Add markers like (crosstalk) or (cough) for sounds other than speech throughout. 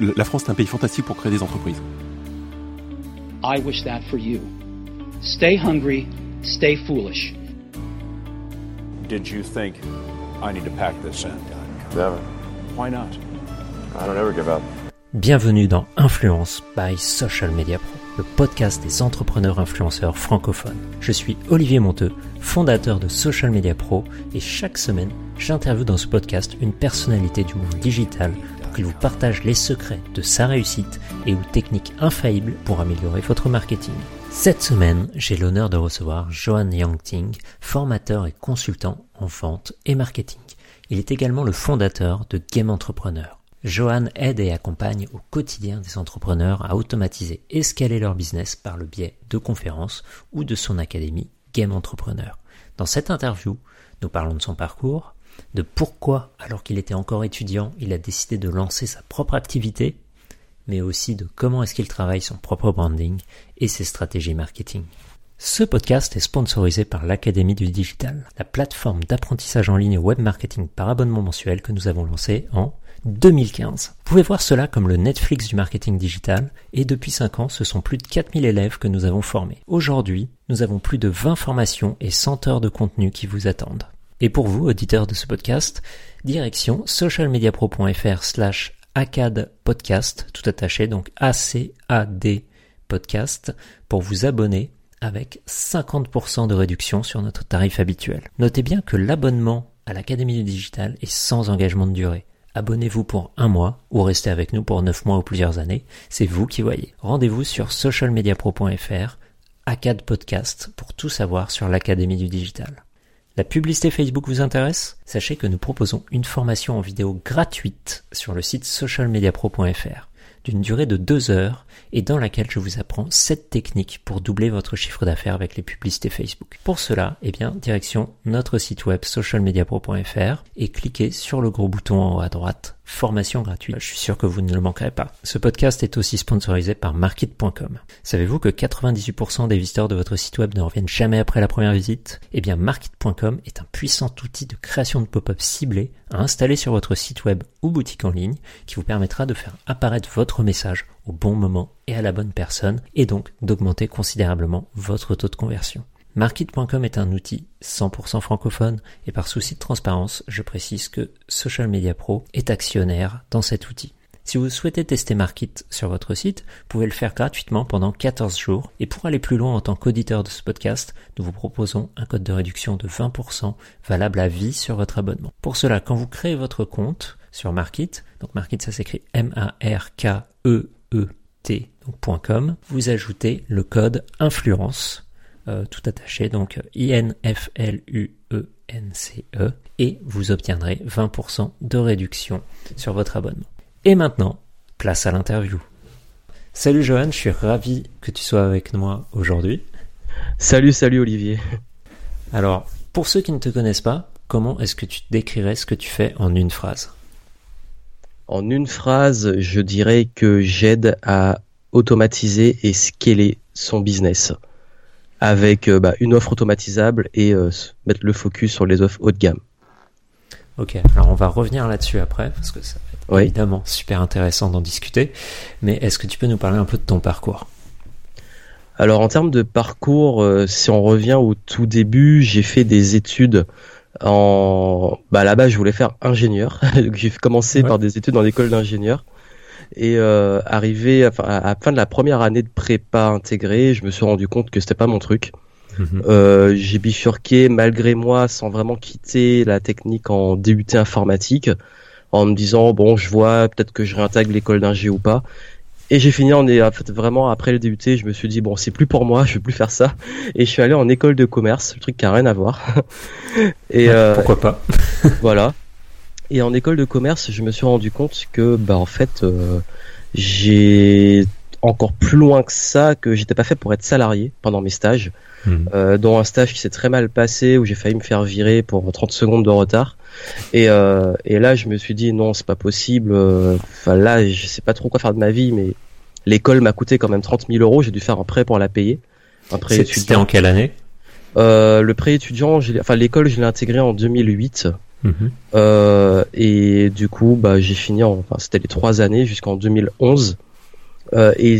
La France est un pays fantastique pour créer des entreprises. I wish that for you. Stay hungry, stay foolish. Did you think I need to pack this in? Never. Why not? I don't ever give up. Bienvenue dans Influence by Social Media Pro, le podcast des entrepreneurs influenceurs francophones. Je suis Olivier Monteux, fondateur de Social Media Pro, et chaque semaine, j'interviewe dans ce podcast une personnalité du monde digital qu'il vous partage les secrets de sa réussite et ou techniques infaillibles pour améliorer votre marketing. Cette semaine, j'ai l'honneur de recevoir Johan Yangting, formateur et consultant en vente et marketing. Il est également le fondateur de Game Entrepreneur. Johan aide et accompagne au quotidien des entrepreneurs à automatiser et scaler leur business par le biais de conférences ou de son académie Game Entrepreneur. Dans cette interview, nous parlons de son parcours, de pourquoi, alors qu'il était encore étudiant, il a décidé de lancer sa propre activité, mais aussi de comment est-ce qu'il travaille son propre branding et ses stratégies marketing. Ce podcast est sponsorisé par l'Académie du Digital, la plateforme d'apprentissage en ligne web marketing par abonnement mensuel que nous avons lancé en 2015. Vous pouvez voir cela comme le Netflix du marketing digital et depuis 5 ans, ce sont plus de 4000 élèves que nous avons formés. Aujourd'hui, nous avons plus de 20 formations et 100 heures de contenu qui vous attendent. Et pour vous, auditeurs de ce podcast, direction socialmediapro.fr slash ACAD podcast, tout attaché, donc A-C-A-D podcast, pour vous abonner avec 50% de réduction sur notre tarif habituel. Notez bien que l'abonnement à l'Académie du Digital est sans engagement de durée. Abonnez-vous pour un mois ou restez avec nous pour 9 mois ou plusieurs années, c'est vous qui voyez. Rendez-vous sur socialmediapro.fr, ACAD Podcast, pour tout savoir sur l'Académie du Digital. La publicité Facebook vous intéresse? Sachez que nous proposons une formation en vidéo gratuite sur le site socialmediapro.fr d'une durée de deux heures et dans laquelle je vous apprends 7 techniques pour doubler votre chiffre d'affaires avec les publicités Facebook. Pour cela, eh bien, direction notre site web socialmediapro.fr et cliquez sur le gros bouton en haut à droite formation gratuite. Je suis sûr que vous ne le manquerez pas. Ce podcast est aussi sponsorisé par Market.com. Savez-vous que 98% des visiteurs de votre site web ne reviennent jamais après la première visite? Eh bien, Market.com est un puissant outil de création de pop-up ciblés à installer sur votre site web ou boutique en ligne qui vous permettra de faire apparaître votre message au bon moment et à la bonne personne et donc d'augmenter considérablement votre taux de conversion. Market.com est un outil 100% francophone et par souci de transparence, je précise que Social Media Pro est actionnaire dans cet outil. Si vous souhaitez tester Market sur votre site, vous pouvez le faire gratuitement pendant 14 jours. Et pour aller plus loin en tant qu'auditeur de ce podcast, nous vous proposons un code de réduction de 20% valable à vie sur votre abonnement. Pour cela, quand vous créez votre compte sur Market, donc Market ça s'écrit Donc .com, vous ajoutez le code influence euh, tout attaché, donc I-N-F-L-U-E-N-C-E, e, et vous obtiendrez 20% de réduction sur votre abonnement. Et maintenant, place à l'interview. Salut Johan, je suis ravi que tu sois avec moi aujourd'hui. Salut, salut Olivier. Alors, pour ceux qui ne te connaissent pas, comment est-ce que tu décrirais ce que tu fais en une phrase? En une phrase, je dirais que j'aide à automatiser et scaler son business avec euh, bah, une offre automatisable et euh, mettre le focus sur les offres haut de gamme. Ok, alors on va revenir là-dessus après parce que ça va être évidemment super intéressant d'en discuter. Mais est-ce que tu peux nous parler un peu de ton parcours? Alors en termes de parcours, euh, si on revient au tout début, j'ai fait des études en bah là-bas je voulais faire ingénieur. (laughs) j'ai commencé par des études dans l'école d'ingénieur et euh, arrivé à, à, la fin de la première année de prépa intégrée, je me suis rendu compte que c'était pas mon truc. Mhm. Euh, j'ai bifurqué malgré moi sans vraiment quitter la technique en DUT informatique en me disant bon je vois peut-être que je réintègre l'école d'ingé ou pas et j'ai fini en en fait vraiment après le DUT je me suis dit bon c'est plus pour moi je vais plus faire ça. Et je suis allé en école de commerce le truc qui a rien à voir. (laughs) Et euh, pourquoi pas. (laughs) voilà. Et en école de commerce, je me suis rendu compte que, bah, en fait, euh, j'ai encore plus loin que ça, que j'étais pas fait pour être salarié pendant mes stages, euh, dont un stage qui s'est très mal passé, où j'ai failli me faire virer pour 30 secondes de retard. Et, euh, et là, je me suis dit, non, c'est pas possible. Enfin, là, je sais pas trop quoi faire de ma vie, mais l'école m'a coûté quand même 30 000 euros. J'ai dû faire un prêt pour la payer. Un prêt C'était en quelle année? Euh, Le prêt étudiant, enfin l'école, je l'ai intégré en 2008. Mhm. Euh, et du coup, bah, j'ai fini, en, enfin, c'était les trois années jusqu'en 2011. Euh, et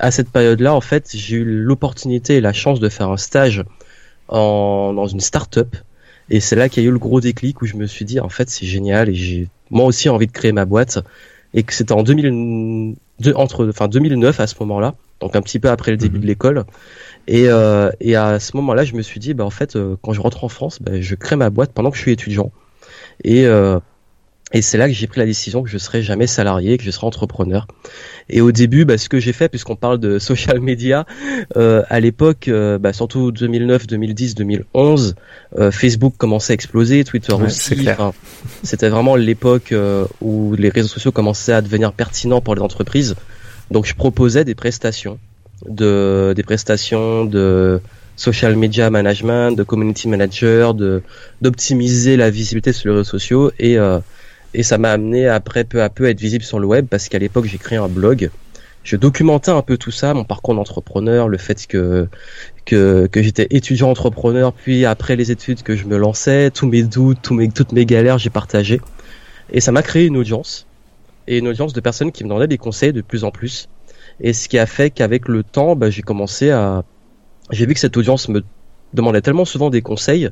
à cette période-là, en fait, j'ai eu l'opportunité et la chance de faire un stage en, dans une start-up. Et c'est là qu'il y a eu le gros déclic où je me suis dit, en fait, c'est génial et j'ai moi aussi envie de créer ma boîte. Et que c'était en 2000, de- entre, enfin 2009 à ce moment-là, donc un petit peu après le début Mhm. de l'école. Et, euh, et à ce moment-là, je me suis dit, bah en fait, euh, quand je rentre en France, bah, je crée ma boîte pendant que je suis étudiant. Et euh, et c'est là que j'ai pris la décision que je serai jamais salarié, que je serai entrepreneur. Et au début, bah, ce que j'ai fait, puisqu'on parle de (laughs) social media, euh, à l'époque, euh, bah, surtout 2009, 2010, 2011, euh, Facebook commençait à exploser, Twitter Ouais, aussi. C'était vraiment l'époque euh, où les réseaux sociaux commençaient à devenir pertinents pour les entreprises. Donc, je proposais des prestations, de des prestations de social media management, de community manager, de d'optimiser la visibilité sur les réseaux sociaux et euh, et ça m'a amené après peu à peu à être visible sur le web parce qu'à l'époque j'ai créé un blog. Je documentais un peu tout ça, mon parcours d'entrepreneur, le fait que que, que j'étais étudiant entrepreneur, puis après les études que je me lançais, tous mes doutes, toutes mes galères, j'ai partagé. Et ça m'a créé une audience. Et une audience de personnes qui me donnaient des conseils de plus en plus. Et ce qui a fait qu'avec le temps, bah, j'ai commencé à... J'ai vu que cette audience me demandait tellement souvent des conseils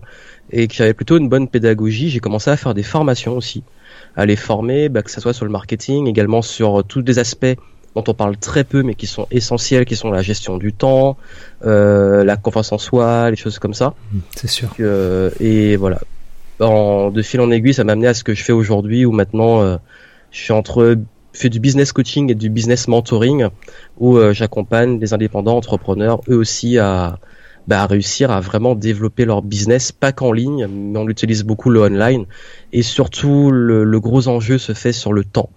et que j'avais plutôt une bonne pédagogie, j'ai commencé à faire des formations aussi. À les former, bah, que ce soit sur le marketing, également sur tous des aspects dont on parle très peu mais qui sont essentiels, qui sont la gestion du temps, euh, la confiance en soi, les choses comme ça. C'est sûr. Euh, et voilà. En, de fil en aiguille, ça m'a amené à ce que je fais aujourd'hui, où maintenant euh, je suis entre fais du business coaching et du business mentoring, où euh, j'accompagne les indépendants entrepreneurs, eux aussi à, bah, à réussir à vraiment développer leur business, pas qu'en ligne, mais on utilise beaucoup le online. Et surtout, le, le gros enjeu se fait sur le temps,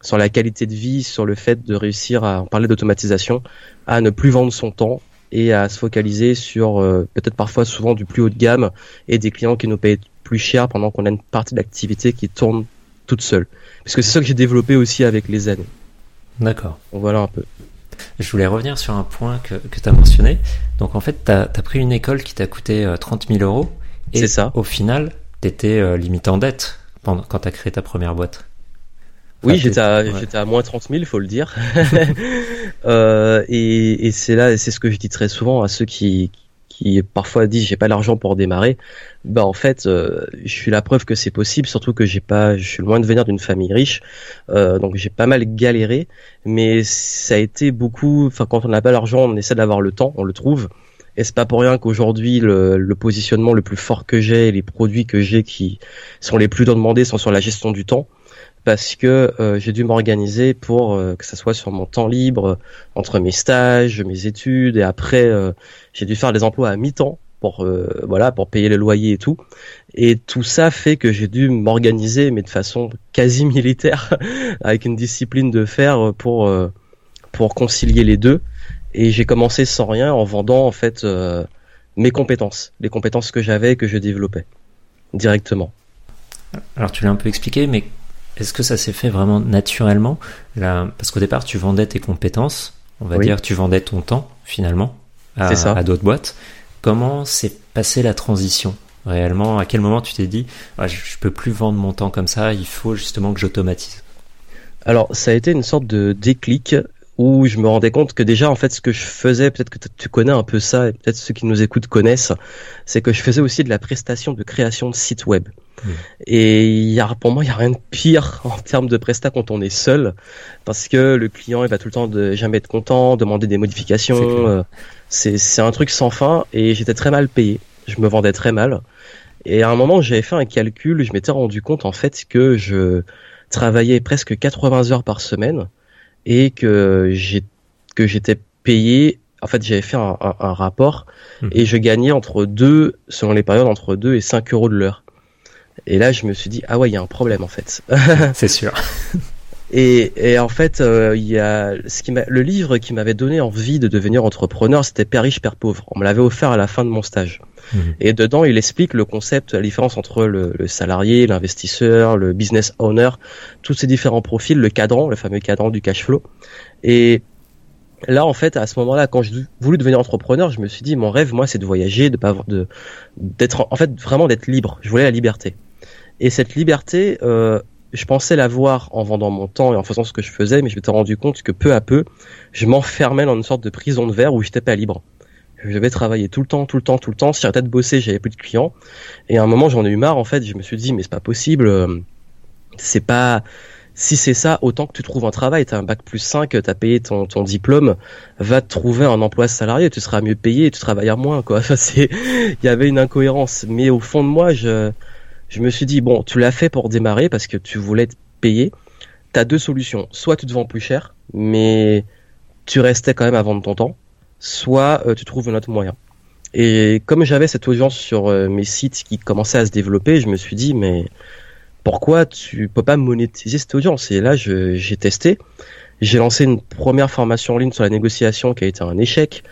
sur la qualité de vie, sur le fait de réussir à en parler d'automatisation, à ne plus vendre son temps et à se focaliser sur euh, peut-être parfois souvent du plus haut de gamme et des clients qui nous payent plus cher pendant qu'on a une partie d'activité qui tourne toute seule. Parce que c'est ça que j'ai développé aussi avec les années. D'accord. Voilà un peu. Je voulais revenir sur un point que, que tu as mentionné. Donc en fait, tu as, pris une école qui t'a coûté euh, 30 000 euros. Et C'est ça. au final, tu étais euh, limite en dette pendant, quand tu as créé ta première boîte. Oui, j'étais à, ouais. à moins 30 000, faut le dire. (laughs) euh, et, et c'est là, c'est ce que je dis très souvent à ceux qui, qui parfois disent j'ai pas l'argent pour démarrer. Bah en fait, euh, je suis la preuve que c'est possible, surtout que j'ai pas, je suis loin de venir d'une famille riche, euh, donc j'ai pas mal galéré, mais ça a été beaucoup. Enfin, quand on n'a pas l'argent, on essaie d'avoir le temps, on le trouve. Et c'est pas pour rien qu'aujourd'hui le, le positionnement le plus fort que j'ai, les produits que j'ai qui sont les plus demandés sont sur la gestion du temps parce que euh, j'ai dû m'organiser pour euh, que ça soit sur mon temps libre euh, entre mes stages, mes études et après euh, j'ai dû faire des emplois à mi-temps pour euh, voilà pour payer le loyer et tout. Et tout ça fait que j'ai dû m'organiser mais de façon quasi (laughs) militaire avec une discipline de fer pour pour concilier les deux. Et j'ai commencé sans rien en vendant en fait mes compétences les compétences que j'avais et que je développais directement. Alors tu l'as un peu expliqué, mais est-ce que ça s'est fait vraiment naturellement Là, Parce qu'au départ, tu vendais tes compétences, on va Oui. dire, tu vendais ton temps finalement à, ça. à d'autres boîtes. Comment s'est passée la transition réellement? À quel moment tu t'es dit, ah, je, je peux plus vendre mon temps comme ça, il faut justement que j'automatise? Alors, ça a été une sorte de déclic où je me rendais compte que déjà, en fait, ce que je faisais, peut-être que tu connais un peu ça, et peut-être ceux qui nous écoutent connaissent, c'est que je faisais aussi de la prestation de création de sites web. Mm. Et il y a, pour moi, il y a rien de pire (laughs) en termes de prestat quand on est seul, parce que le client, il va tout le temps de jamais être content, demander des modifications. euh, C'est c'est un truc sans fin, et j'étais très mal payé. Je me vendais très mal. Et à un moment, j'avais fait un calcul, je m'étais rendu compte en fait que je travaillais presque 80 heures par semaine et que j'ai que j'étais payé. En fait, j'avais fait un, un- un rapport Mhm. et je gagnais entre 2, selon les périodes, entre 2 et 5 euros de l'heure. Et là, je me suis dit, ah ouais, il y a un problème en fait. C'est sûr. (laughs) Et, et en fait, euh, il y a ce qui m'a, le livre qui m'avait donné envie de devenir entrepreneur, c'était Père riche, Père pauvre. On me l'avait offert à la fin de mon stage. Mhm. Et dedans, il explique le concept, la différence entre le, le salarié, l'investisseur, le business owner, tous ces différents profils, le cadran, le fameux cadran du cash flow. Et là, en fait, à ce moment-là, quand j'ai voulu devenir entrepreneur, je me suis dit, mon rêve, moi, c'est de voyager, de pas avoir de, d'être, en fait, vraiment d'être libre. Je voulais la liberté. Et cette liberté, euh, je pensais l'avoir en vendant mon temps et en faisant ce que je faisais, mais je m'étais rendu compte que peu à peu, je m'enfermais dans une sorte de prison de verre où j'étais pas libre. Je devais travailler tout le temps, tout le temps, tout le temps. Si j'arrêtais de bosser, j'avais plus de clients. Et à un moment, j'en ai eu marre. En fait, je me suis dit, mais c'est pas possible. euh, C'est pas. Si c'est ça, autant que tu trouves un travail. T'as un bac plus 5, t'as payé ton, ton diplôme, va te trouver un emploi salarié. Tu seras mieux payé, tu travailleras moins, quoi. (laughs) Enfin, c'est. Il y avait une incohérence. Mais au fond de moi, je je me suis dit bon, tu l'as fait pour démarrer parce que tu voulais te payer. T'as deux solutions. Soit tu te vends plus cher, mais tu restais quand même à vendre ton temps. Soit euh, tu trouves un autre moyen. Et comme j'avais cette audience sur euh, mes sites qui commençait à se développer, je me suis dit mais pourquoi tu peux pas monétiser cette audience? Et là, j'ai testé. J'ai lancé une première formation en ligne sur la négociation qui a été un échec,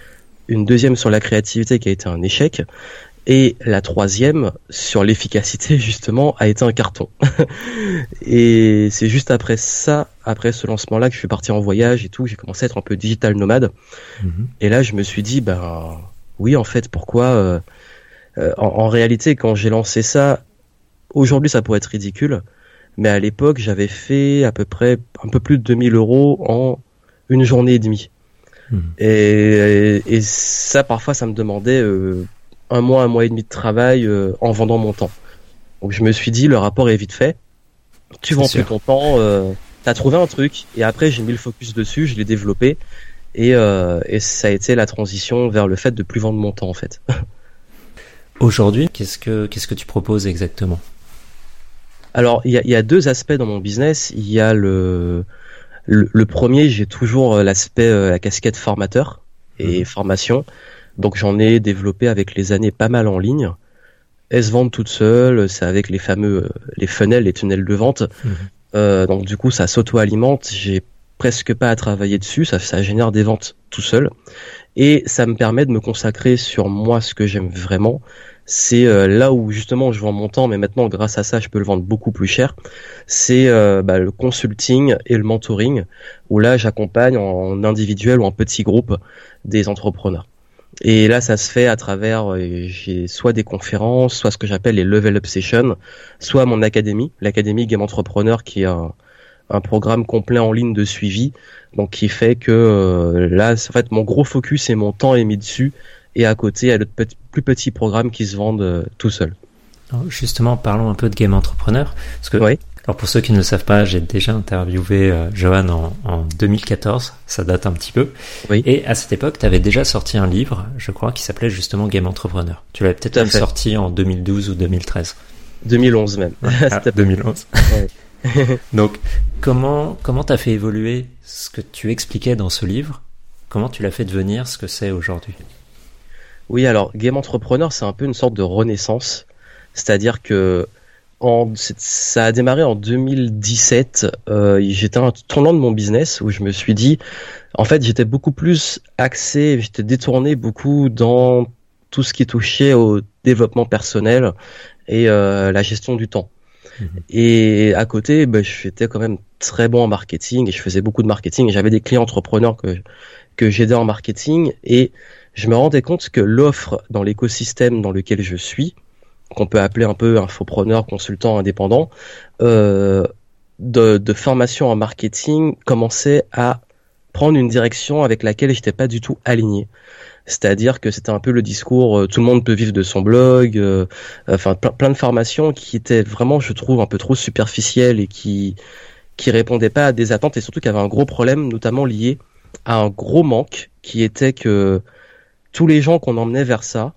une deuxième sur la créativité qui a été un échec, et la troisième sur l'efficacité (laughs) justement a été un carton. (laughs) et c'est juste après ça, après ce lancement-là, que je suis parti en voyage et tout, j'ai commencé à être un peu digital nomade. Mhm. Et là, je me suis dit, ben oui, en fait, pourquoi euh, euh, en, en réalité, quand j'ai lancé ça, aujourd'hui, ça pourrait être ridicule, mais à l'époque, j'avais fait à peu près un peu plus de 2000 euros en une journée et demie. Mhm. Et, et ça, parfois, ça me demandait euh, un mois, un mois et demi de travail euh, en vendant mon temps. Donc, je me suis dit, le rapport est vite fait. Tu vends plus ton temps, euh, t'as trouvé un truc, et après, j'ai mis le focus dessus, je l'ai développé. Et, euh, et ça a été la transition vers le fait de plus vendre mon temps en fait. (laughs) Aujourd'hui, qu'est-ce que qu'est-ce que tu proposes exactement? Alors il y a, il y a deux aspects dans mon business. Il y a le le, le premier, j'ai toujours euh, l'aspect euh, la casquette formateur et formation. Donc j'en ai développé avec les années pas mal en ligne. Elles se vendent toutes seules. C'est avec les fameux euh, les funnels, les tunnels de vente. Mhm. Euh, donc du coup ça s'auto-alimente. J'ai presque pas à travailler dessus. Ça, ça génère des ventes tout seul. Et ça me permet de me consacrer sur moi ce que j'aime vraiment. C'est euh, là où justement je vends mon temps, mais maintenant grâce à ça je peux le vendre beaucoup plus cher. C'est euh, bah, le consulting et le mentoring, où là j'accompagne en individuel ou en petit groupe des entrepreneurs. Et là ça se fait à travers euh, soit des conférences, soit ce que j'appelle les level up sessions, soit mon académie, l'académie Game Entrepreneur qui est un, un programme complet en ligne de suivi, donc qui fait que euh, là en fait mon gros focus et mon temps est mis dessus et à côté, il y a petits- plus petits programmes qui se vendent euh, tout. Alors, Justement, parlons un peu de Game Entrepreneur. Parce que, Oui. Alors pour ceux qui ne le savent pas, j'ai déjà interviewé euh, Johan en, en 2014. Ça date un petit peu. Oui. Et à cette époque, tu avais déjà sorti un livre, je crois, qui s'appelait justement Game Entrepreneur. Tu l'avais peut-être même fait. sorti en 2012 ou 2013. 2011 même. (laughs) Ah, C'était- 2011. (laughs) (laughs) Donc, comment comment t'as fait évoluer ce que tu expliquais dans ce livre? Comment tu l'as fait devenir ce que c'est aujourd'hui? Oui, alors Game Entrepreneur, c'est un peu une sorte de renaissance. C'est-à-dire que en, ça a démarré en 2017. Euh, j'étais à un tournant de mon business où je me suis dit, en fait, j'étais beaucoup plus axé, j'étais détourné beaucoup dans tout ce qui touchait au développement personnel et euh, la gestion du temps. Mhm. Et à côté, ben, j'étais quand même très bon en marketing et je faisais beaucoup de marketing. Et J'avais des clients entrepreneurs que que j'aidais en marketing et je me rendais compte que l'offre dans l'écosystème dans lequel je suis, qu'on peut appeler un peu infopreneur, consultant indépendant, euh, de, de formation en marketing commençait à prendre une direction avec laquelle j'étais pas du tout aligné. C'est-à-dire que c'était un peu le discours euh, tout le monde peut vivre de son blog, euh, enfin plein, de formations qui étaient vraiment, je trouve, un peu trop superficielles et qui qui répondaient pas à des attentes et surtout qui avaient un gros problème, notamment lié à un gros manque qui était que tous les gens qu'on emmenait vers ça,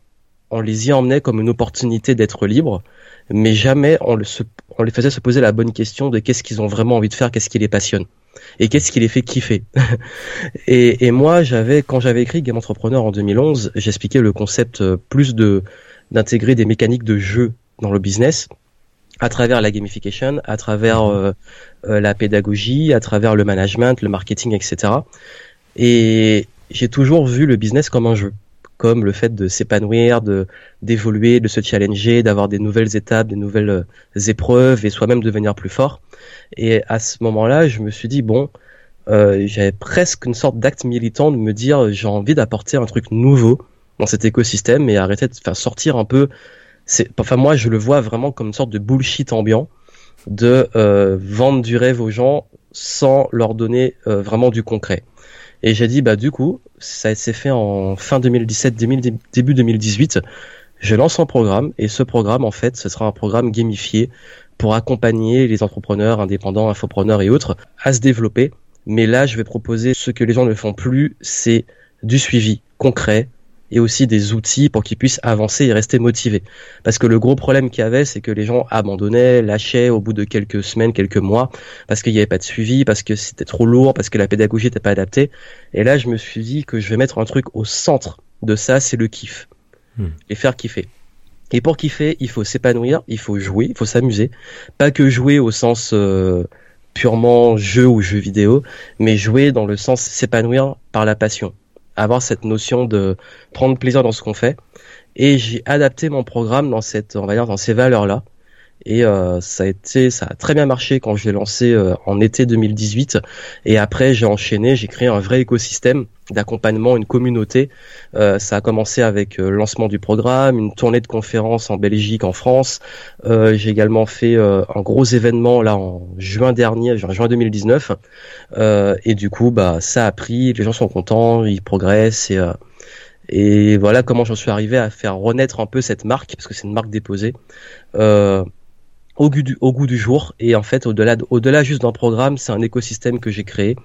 on les y emmenait comme une opportunité d'être libre, mais jamais on, le se- on les faisait se poser la bonne question de qu'est-ce qu'ils ont vraiment envie de faire, qu'est-ce qui les passionne et qu'est-ce qui les fait kiffer. (laughs) et, et moi, j'avais quand j'avais écrit Game Entrepreneur en 2011, j'expliquais le concept euh, plus de d'intégrer des mécaniques de jeu dans le business à travers la gamification, à travers euh, euh, la pédagogie, à travers le management, le marketing, etc. Et j'ai toujours vu le business comme un jeu, comme le fait de s'épanouir, de d'évoluer, de se challenger, d'avoir des nouvelles étapes, des nouvelles euh, épreuves et soi-même devenir plus fort. Et à ce moment-là, je me suis dit bon, euh, j'avais presque une sorte d'acte militant de me dire j'ai envie d'apporter un truc nouveau dans cet écosystème et arrêter de faire sortir un peu c'est, enfin moi je le vois vraiment comme une sorte de bullshit ambiant de euh, vendre du rêve aux gens sans leur donner vraiment du concret. Et j'ai dit bah du coup ça s'est fait en fin 2017 début 2018 je lance un programme et ce programme en fait ce sera un programme gamifié pour accompagner les entrepreneurs indépendants infopreneurs et autres à se développer. Mais là je vais proposer ce que les gens ne font plus c'est du suivi concret et aussi des outils pour qu'ils puissent avancer et rester motivés. Parce que le gros problème qu'il y avait, c'est que les gens abandonnaient, lâchaient au bout de quelques semaines, quelques mois, parce qu'il n'y avait pas de suivi, parce que c'était trop lourd, parce que la pédagogie n'était pas adaptée. Et là, je me suis dit que je vais mettre un truc au centre de ça, c'est le kiff. Hmm. Et faire kiffer. Et pour kiffer, il faut s'épanouir, il faut jouer, il faut s'amuser. Pas que jouer au sens euh, purement jeu ou jeu vidéo, mais jouer dans le sens s'épanouir par la passion avoir cette notion de prendre plaisir dans ce qu'on fait. Et j'ai adapté mon programme dans cette, on va dire, dans ces valeurs-là. Et euh, ça a été, ça a très bien marché quand je l'ai lancé euh, en été 2018. Et après, j'ai enchaîné, j'ai créé un vrai écosystème d'accompagnement, une communauté. Euh, ça a commencé avec le lancement du programme, une tournée de conférences en Belgique, en France. j'ai également fait un gros événement là en juin dernier, juin 2019. et du coup, bah, ça a pris. Les gens sont contents, ils progressent et et voilà comment j'en suis arrivé à faire renaître un peu cette marque, parce que c'est une marque déposée, euh, au goût du, au goût du jour. Et en fait, au-delà, au-delà juste d'un programme, c'est un écosystème que j'ai créé.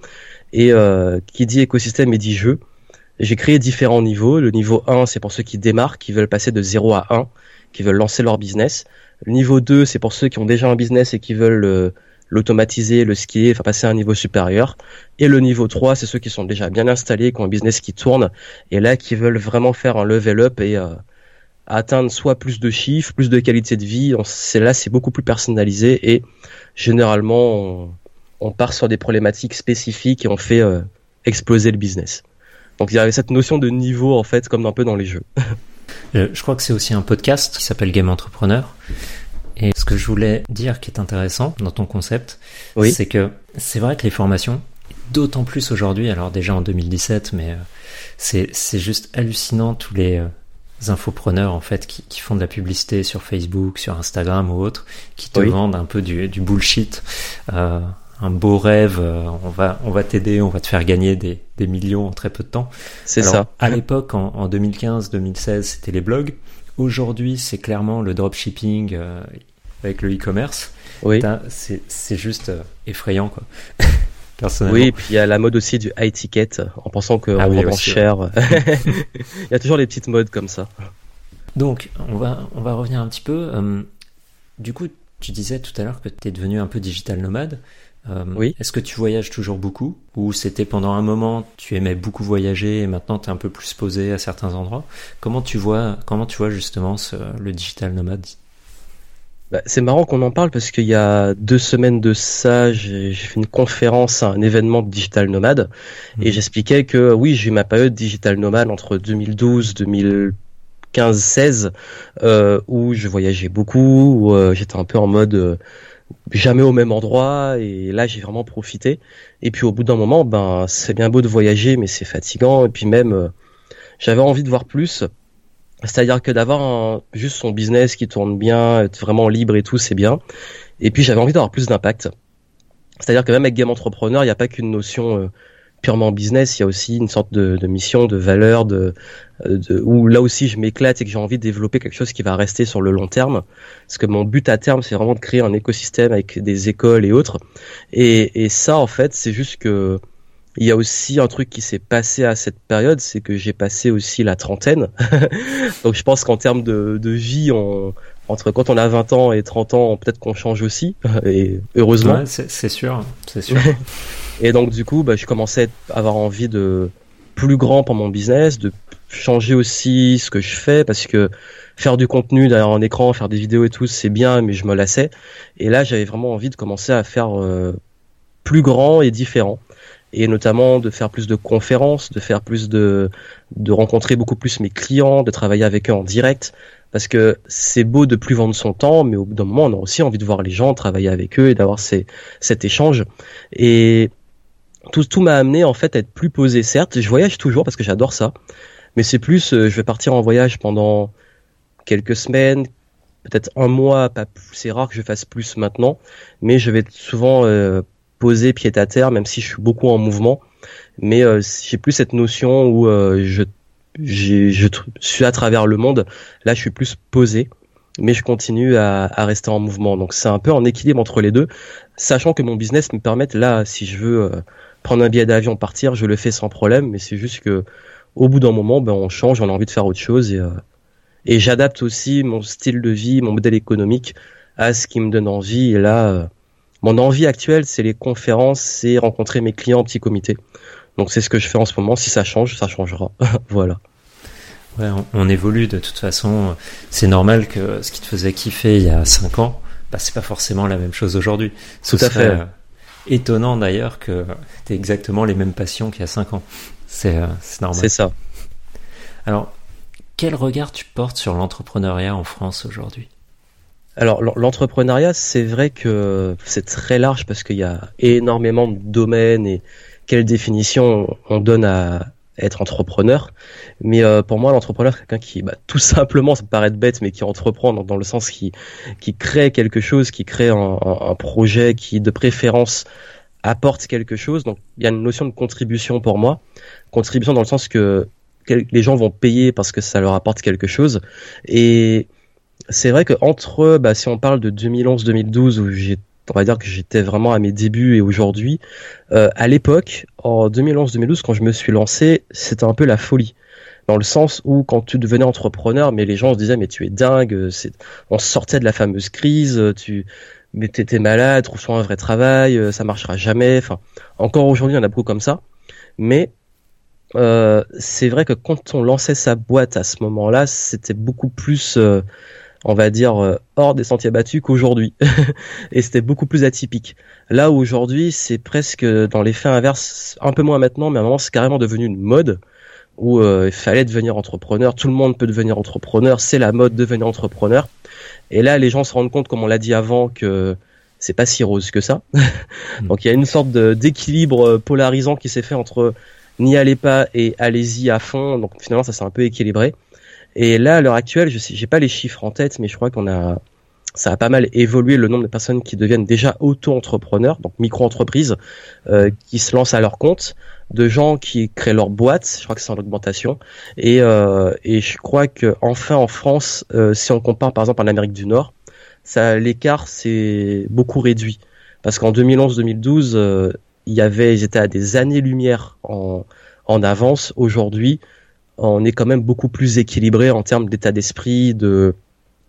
Et euh, qui dit écosystème et dit jeu. J'ai créé différents niveaux. Le niveau 1, c'est pour ceux qui démarrent, qui veulent passer de 0 à 1, qui veulent lancer leur business. Le niveau 2, c'est pour ceux qui ont déjà un business et qui veulent euh, l'automatiser, le skier, faire passer à un niveau supérieur. Et le niveau 3, c'est ceux qui sont déjà bien installés, qui ont un business qui tourne, et là qui veulent vraiment faire un level up et euh, atteindre soit plus de chiffres, plus de qualité de vie. C'est là, c'est beaucoup plus personnalisé et généralement on, part sur des problématiques spécifiques et on fait euh, exploser le business. Donc il y avait cette notion de niveau en fait, comme un peu dans les jeux. (laughs) Euh, je crois que c'est aussi un podcast qui s'appelle Game Entrepreneur. Et ce que je voulais dire qui est intéressant dans ton concept, c'est que c'est vrai que les formations, d'autant plus aujourd'hui, alors déjà en 2017, mais euh, c'est, juste hallucinant tous les infopreneurs en fait qui, qui, font de la publicité sur Facebook, sur Instagram ou autre, qui te vendent un peu du, du bullshit. Euh, un beau rêve, euh, on va on va t'aider, on va te faire gagner des, des millions en très peu de temps. C'est ça. À l'époque, en, en 2015-2016, c'était les blogs. Aujourd'hui, c'est clairement le dropshipping euh, avec le e-commerce. Oui. C'est juste euh, effrayant, quoi. (laughs) Oui, et puis il y a la mode aussi du high ticket, en pensant qu'on ah vend cher. (laughs) il y a toujours les petites modes comme ça. Donc, on va, on va revenir un petit peu. Euh, du coup, tu disais tout à l'heure que tu es devenu un peu digital nomade. Euh, oui. Est-ce que tu voyages toujours beaucoup? Ou c'était pendant un moment, tu aimais beaucoup voyager et maintenant tu es un peu plus posé à certains endroits? Comment tu vois, comment tu vois justement ce, le digital nomade? Bah, c'est marrant qu'on en parle parce qu'il y a deux semaines de ça, j'ai fait une conférence à un événement de digital nomade et mhm. j'expliquais que oui, j'ai eu ma période digital nomade entre 2012 2015 16 euh, où je voyageais beaucoup, où euh, j'étais un peu en mode euh, jamais au même endroit et là j'ai vraiment profité. Et puis au bout d'un moment, ben c'est bien beau de voyager mais c'est fatigant et puis même euh, j'avais envie de voir plus c'est-à-dire que d'avoir juste son business qui tourne bien, être vraiment libre et tout, c'est bien. Et puis j'avais envie d'avoir plus d'impact. C'est-à-dire que même avec Game Entrepreneur, il n'y a pas qu'une notion euh, purement business, il y a aussi une sorte de, de mission, de valeur, de, de, où là aussi je m'éclate et que j'ai envie de développer quelque chose qui va rester sur le long terme. Parce que mon but à terme, c'est vraiment de créer un écosystème avec des écoles et autres. Et, et ça, en fait, c'est juste que il y a aussi un truc qui s'est passé à cette période, c'est que j'ai passé aussi la trentaine. (laughs) Donc je pense qu'en termes de, de vie, on, entre quand on a 20 ans et 30 ans, peut-être qu'on change aussi, (laughs) et heureusement. Ouais, c'est sûr, c'est sûr. (laughs) et donc du coup, bah, je commençais à avoir envie de plus grand pour mon business, de changer aussi ce que je fais, parce que faire du contenu derrière un écran, faire des vidéos et tout, c'est bien, mais je me lassais. Et là, j'avais vraiment envie de commencer à faire euh, plus grand et différent et notamment de faire plus de conférences, de faire plus de, de rencontrer beaucoup plus mes clients, de travailler avec eux en direct, parce que c'est beau de plus vendre son temps, mais au bout d'un moment, on a aussi envie de voir les gens, travailler avec eux et d'avoir ces, cet échange. Et tout, tout m'a amené en fait à être plus posé. Certes, je voyage toujours parce que j'adore ça, mais c'est plus, euh, je vais partir en voyage pendant quelques semaines, peut-être un mois, pas c'est rare que je fasse plus maintenant, mais je vais souvent euh, poser pied à terre, même si je suis beaucoup en mouvement. Mais euh, j'ai plus cette notion où euh, je, je suis à travers le monde. Là, je suis plus posé, mais je continue à, à rester en mouvement. Donc c'est un peu en équilibre entre les deux, sachant que mon business me permet là, si je veux euh, prendre un billet d'avion, partir, je le fais sans problème. Mais c'est juste que au bout d'un moment, ben on change, on a envie de faire autre chose et et j'adapte aussi mon style de vie, mon modèle économique à ce qui me donne envie. Et là, mon envie actuelle, c'est les conférences, c'est rencontrer mes clients en petit comité. Donc c'est ce que je fais en ce moment. Si ça change, ça changera. (laughs) voilà. Ouais, on, évolue de toute façon. C'est normal que ce qui te faisait kiffer il y a 5 ans, bah, c'est pas forcément la même chose aujourd'hui. Tout à fait. Euh, étonnant d'ailleurs que tu exactement les mêmes passions qu'il y a 5 ans. C'est euh, normal. C'est ça. Alors, quel regard tu portes sur l'entrepreneuriat en France aujourd'hui? Alors l'entrepreneuriat, c'est vrai que c'est très large parce qu'il y a énormément de domaines et quelle définition on donne à être entrepreneur. Mais euh, pour moi, l'entrepreneur, c'est quelqu'un qui, bah, tout simplement, ça peut paraître bête, mais qui entreprend dans, le sens qui, qui crée quelque chose, qui crée un, un, projet, qui de préférence apporte quelque chose. Donc il y a une notion de contribution pour moi. Contribution dans le sens que les gens vont payer parce que ça leur apporte quelque chose. Et c'est vrai que entre, bah, si on parle de 2011-2012 où j'ai on va dire que j'étais vraiment à mes débuts et aujourd'hui, euh, à l'époque, en 2011-2012, quand je me suis lancé, c'était un peu la folie. Dans le sens où quand tu devenais entrepreneur, mais les gens se disaient mais tu es dingue, on sortait de la fameuse crise, tu mais t'étais malade, trouve-toi un vrai travail, euh, ça marchera jamais. Enfin, encore aujourd'hui, en a beaucoup comme ça. Mais euh, c'est vrai que quand on lançait sa boîte à ce moment-là, c'était beaucoup plus euh, on va dire, euh, hors des sentiers battus qu'aujourd'hui. (laughs) et c'était beaucoup plus atypique. Là où aujourd'hui, c'est presque dans les faits inverses, un peu moins maintenant, mais à un moment, c'est carrément devenu une mode où euh, il fallait devenir entrepreneur. Tout le monde peut devenir entrepreneur. C'est la mode de devenir entrepreneur. Et là, les gens se rendent compte, comme on l'a dit avant, que c'est pas si rose que ça. (laughs) Donc il y a une sorte d'équilibre euh, polarisant qui s'est fait entre n'y allez pas et allez-y à fond. Donc finalement, ça s'est un peu équilibré. Et là, à l'heure actuelle, je j'ai pas les chiffres en tête, mais je crois qu'on a, ça a pas mal évolué le nombre de personnes qui deviennent déjà auto-entrepreneurs, donc micro-entreprises, euh, qui se lancent à leur compte, de gens qui créent leur boîte. Je crois que c'est en augmentation. Et, euh, et je crois que enfin en France, euh, si on compare par exemple en Amérique du Nord, ça l'écart s'est beaucoup réduit parce qu'en 2011-2012, euh, il y avait, ils étaient à des années-lumière en, en avance. Aujourd'hui, on est quand même beaucoup plus équilibré en termes d'état d'esprit, de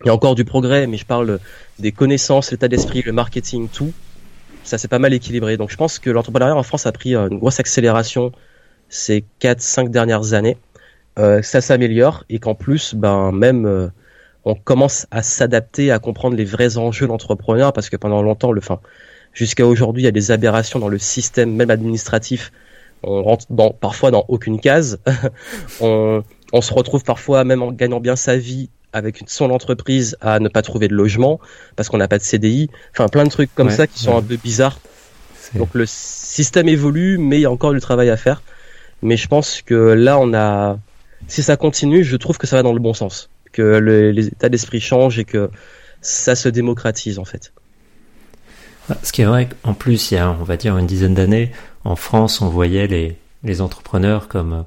il y a encore du progrès, mais je parle des connaissances, l'état d'esprit, le marketing, tout. Ça c'est pas mal équilibré. Donc je pense que l'entrepreneuriat en France a pris une grosse accélération ces 4-5 dernières années. Euh, ça s'améliore et qu'en plus, ben même euh, on commence à s'adapter, à comprendre les vrais enjeux d'entrepreneur parce que pendant longtemps, le, fin, jusqu'à aujourd'hui, il y a des aberrations dans le système même administratif on rentre dans, parfois dans aucune case. (laughs) on, on, se retrouve parfois même en gagnant bien sa vie avec son entreprise à ne pas trouver de logement parce qu'on n'a pas de CDI. Enfin, plein de trucs comme ça qui sont un peu bizarres. Donc le système évolue, mais il y a encore du travail à faire. Mais je pense que là, on a, si ça continue, je trouve que ça va dans le bon sens, que le, les états d'esprit changent et que ça se démocratise en fait. Ce qui est vrai qu'en plus, il y a, on va dire, une dizaine d'années, en France, on voyait les, les entrepreneurs comme euh,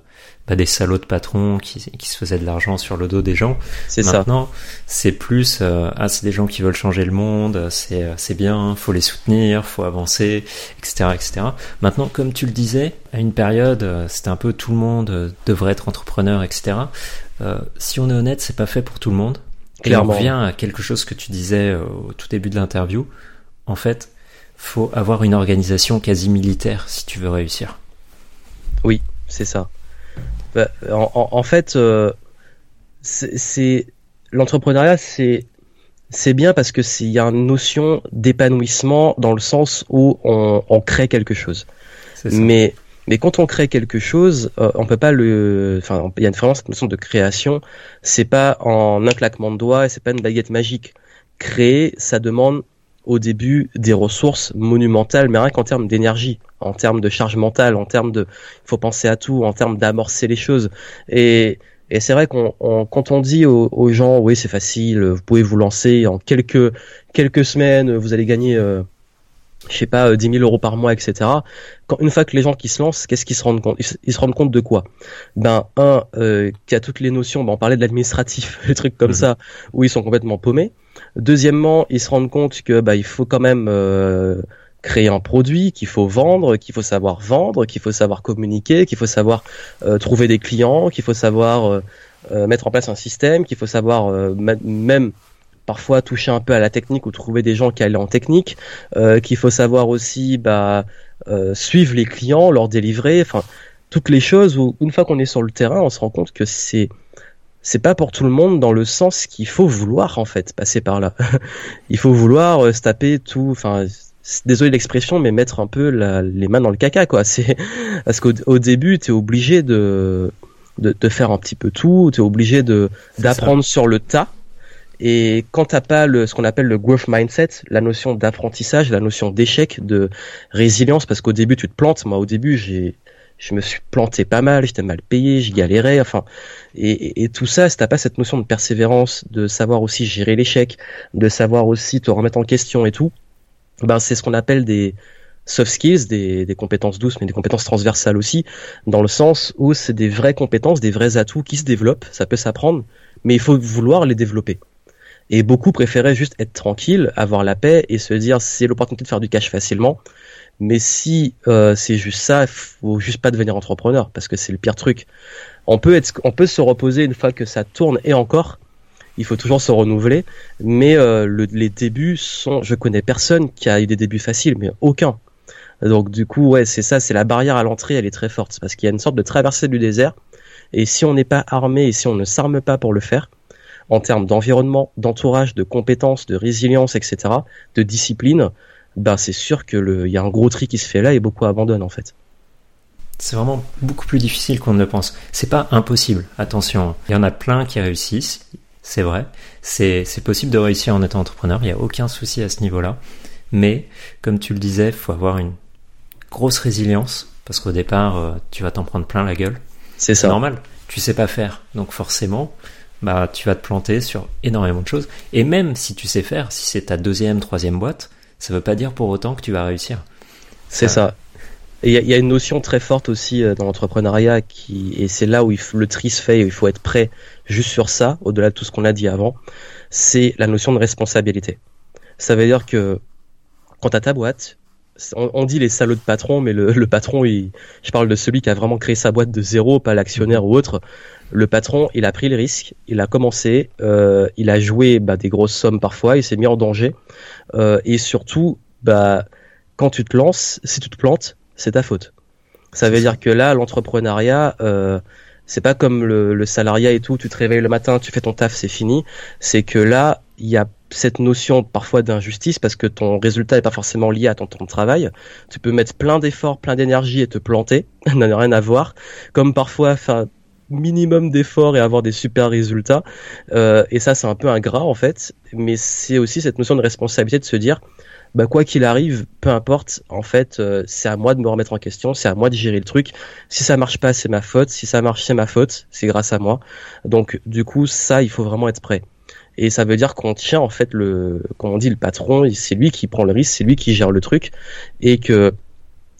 bah, des salauds de patrons qui, qui se faisaient de l'argent sur le dos des gens. C'est ça. Maintenant, c'est plus euh, ah c'est des gens qui veulent changer le monde, c'est euh, c'est bien, faut les soutenir, faut avancer, etc., etc. Maintenant, comme tu le disais, à une période, c'était un peu tout le monde devrait être entrepreneur, etc. Euh, si on est honnête, c'est pas fait pour tout le monde. Et on revient à quelque chose que tu disais au tout début de l'interview. En fait, faut avoir une organisation quasi militaire si tu veux réussir. Oui, c'est ça. Bah, en, fait, euh, c'est l'entrepreneuriat, c'est c'est bien parce que s'il y a une notion d'épanouissement dans le sens où on, crée quelque chose. Mais mais quand on crée quelque chose, euh, on peut pas le. Enfin, il y a une vraiment cette notion de création. C'est pas en un claquement de doigts et c'est pas une baguette magique. Créer, ça demande au début des ressources monumentales, mais rien qu'en termes d'énergie, en termes de charge mentale, en termes de, il faut penser à tout, en termes d'amorcer les choses. Et, Et c'est vrai qu'on quand on dit aux, aux gens, oui, c'est facile, vous pouvez vous lancer en quelques quelques semaines, vous allez gagner euh, je sais pas, 10 000 euros par mois, etc. Quand une fois que les gens qui se lancent, qu'est-ce qu'ils se rendent compte? Ils, se rendent compte de quoi? Ben un, euh, qui a toutes les notions. Ben, on parlait de l'administratif, (laughs) les trucs comme mhm. ça, où ils sont complètement paumés. Deuxièmement, ils se rendent compte que bah il faut quand même euh, créer un produit, qu'il faut vendre, qu'il faut savoir vendre, qu'il faut savoir communiquer, qu'il faut savoir euh, trouver des clients, qu'il faut savoir euh, euh, mettre en place un système, qu'il faut savoir même parfois toucher un peu à la technique ou trouver des gens qui allaient en technique, euh, qu'il faut savoir aussi bah, euh, suivre les clients, leur délivrer, enfin toutes les choses où une fois qu'on est sur le terrain, on se rend compte que c'est c'est pas pour tout le monde dans le sens qu'il faut vouloir en fait passer par là. (laughs) Il faut vouloir euh, se taper tout, enfin désolé l'expression, mais mettre un peu les mains dans le caca quoi. (laughs) C'est parce qu'au début t'es obligé de, de de faire un petit peu tout, t'es obligé de d'apprendre sur le tas et quand t'as pas le, ce qu'on appelle le growth mindset, la notion d'apprentissage, la notion d'échec, de résilience, parce qu'au début tu te plantes. Moi, au début, j'ai, je me suis planté pas mal, j'étais mal payé, je galérais, enfin, et, tout ça, si t'as pas cette notion de persévérance, de savoir aussi gérer l'échec, de savoir aussi te remettre en question et tout, ben c'est ce qu'on appelle des soft skills, des compétences douces, mais des compétences transversales aussi, dans le sens où c'est des vraies compétences, des vrais atouts qui se développent, ça peut s'apprendre, mais il faut vouloir les développer. Et beaucoup préféraient juste être tranquille, avoir la paix et se dire c'est l'opportunité de faire du cash facilement. Mais si euh, c'est juste ça, faut juste pas devenir entrepreneur parce que c'est le pire truc. On peut être, on peut se reposer une fois que ça tourne et encore. Il faut toujours se renouveler, mais euh, les débuts sont. Je connais personne qui a eu des débuts faciles, mais aucun. Donc du coup, ouais, c'est ça, c'est la barrière à l'entrée, elle est très forte parce qu'il y a une sorte de traversée du désert. Et si on n'est pas armé et si on ne s'arme pas pour le faire, en termes d'environnement, d'entourage, de compétences, de résilience, etc., de discipline, ben c'est sûr que il y a un gros tri qui se fait là et beaucoup abandonnent en fait. C'est vraiment beaucoup plus difficile qu'on ne le pense. C'est pas impossible, attention. Il y en a plein qui réussissent, c'est vrai. C'est possible de réussir en étant entrepreneur, il n'y a aucun souci à ce niveau-là. Mais, comme tu le disais, il faut avoir une grosse résilience, parce qu'au départ, euh, tu vas t'en prendre plein la gueule. C'est ça. normal. Tu sais pas faire. Donc forcément, bah tu vas te planter sur énormément de choses. Et même si tu sais faire, si c'est ta deuxième, troisième boîte, ça veut pas dire pour autant que tu vas réussir. C'est ça. Il y, y, a une notion très forte aussi euh, dans l'entrepreneuriat qui et c'est là où il le tri se fait. il faut être prêt juste sur ça, au-delà de tout ce qu'on a dit avant. C'est la notion de responsabilité. Ça veut dire que quand tu as ta boîte, on, dit les salauds de patron, mais le, le, patron, il, je parle de celui qui a vraiment créé sa boîte de zéro, pas l'actionnaire ou autre le patron, il a pris le risque, il a commencé, euh, il a joué bah, des grosses sommes parfois, il s'est mis en danger, euh, et surtout, bah, quand tu te lances, si tu te plantes, c'est ta faute. Ça veut dire que là, l'entrepreneuriat, euh, c'est pas comme le, salariat et tout, tu te réveilles le matin, tu fais ton taf, c'est fini. C'est que là, il y a cette notion parfois d'injustice parce que ton résultat n'est pas forcément lié à ton temps de travail. Tu peux mettre plein d'efforts, plein d'énergie et te planter, (laughs) n'a rien à voir. Comme parfois, minimum d'efforts et avoir des super résultats. Euh, et ça, c'est un peu ingrat en fait. Mais c'est aussi cette notion de responsabilité de se dire, bah quoi qu'il arrive, peu importe. En fait, euh, c'est à moi de me remettre en question, c'est à moi de gérer le truc. Si ça marche pas, c'est ma faute. Si ça marche, c'est ma faute. C'est grâce à moi. Donc du coup, ça, il faut vraiment être prêt. Et ça veut dire qu'on tient en fait le, comme on dit, le patron. C'est lui qui prend le risque, c'est lui qui gère le truc, et que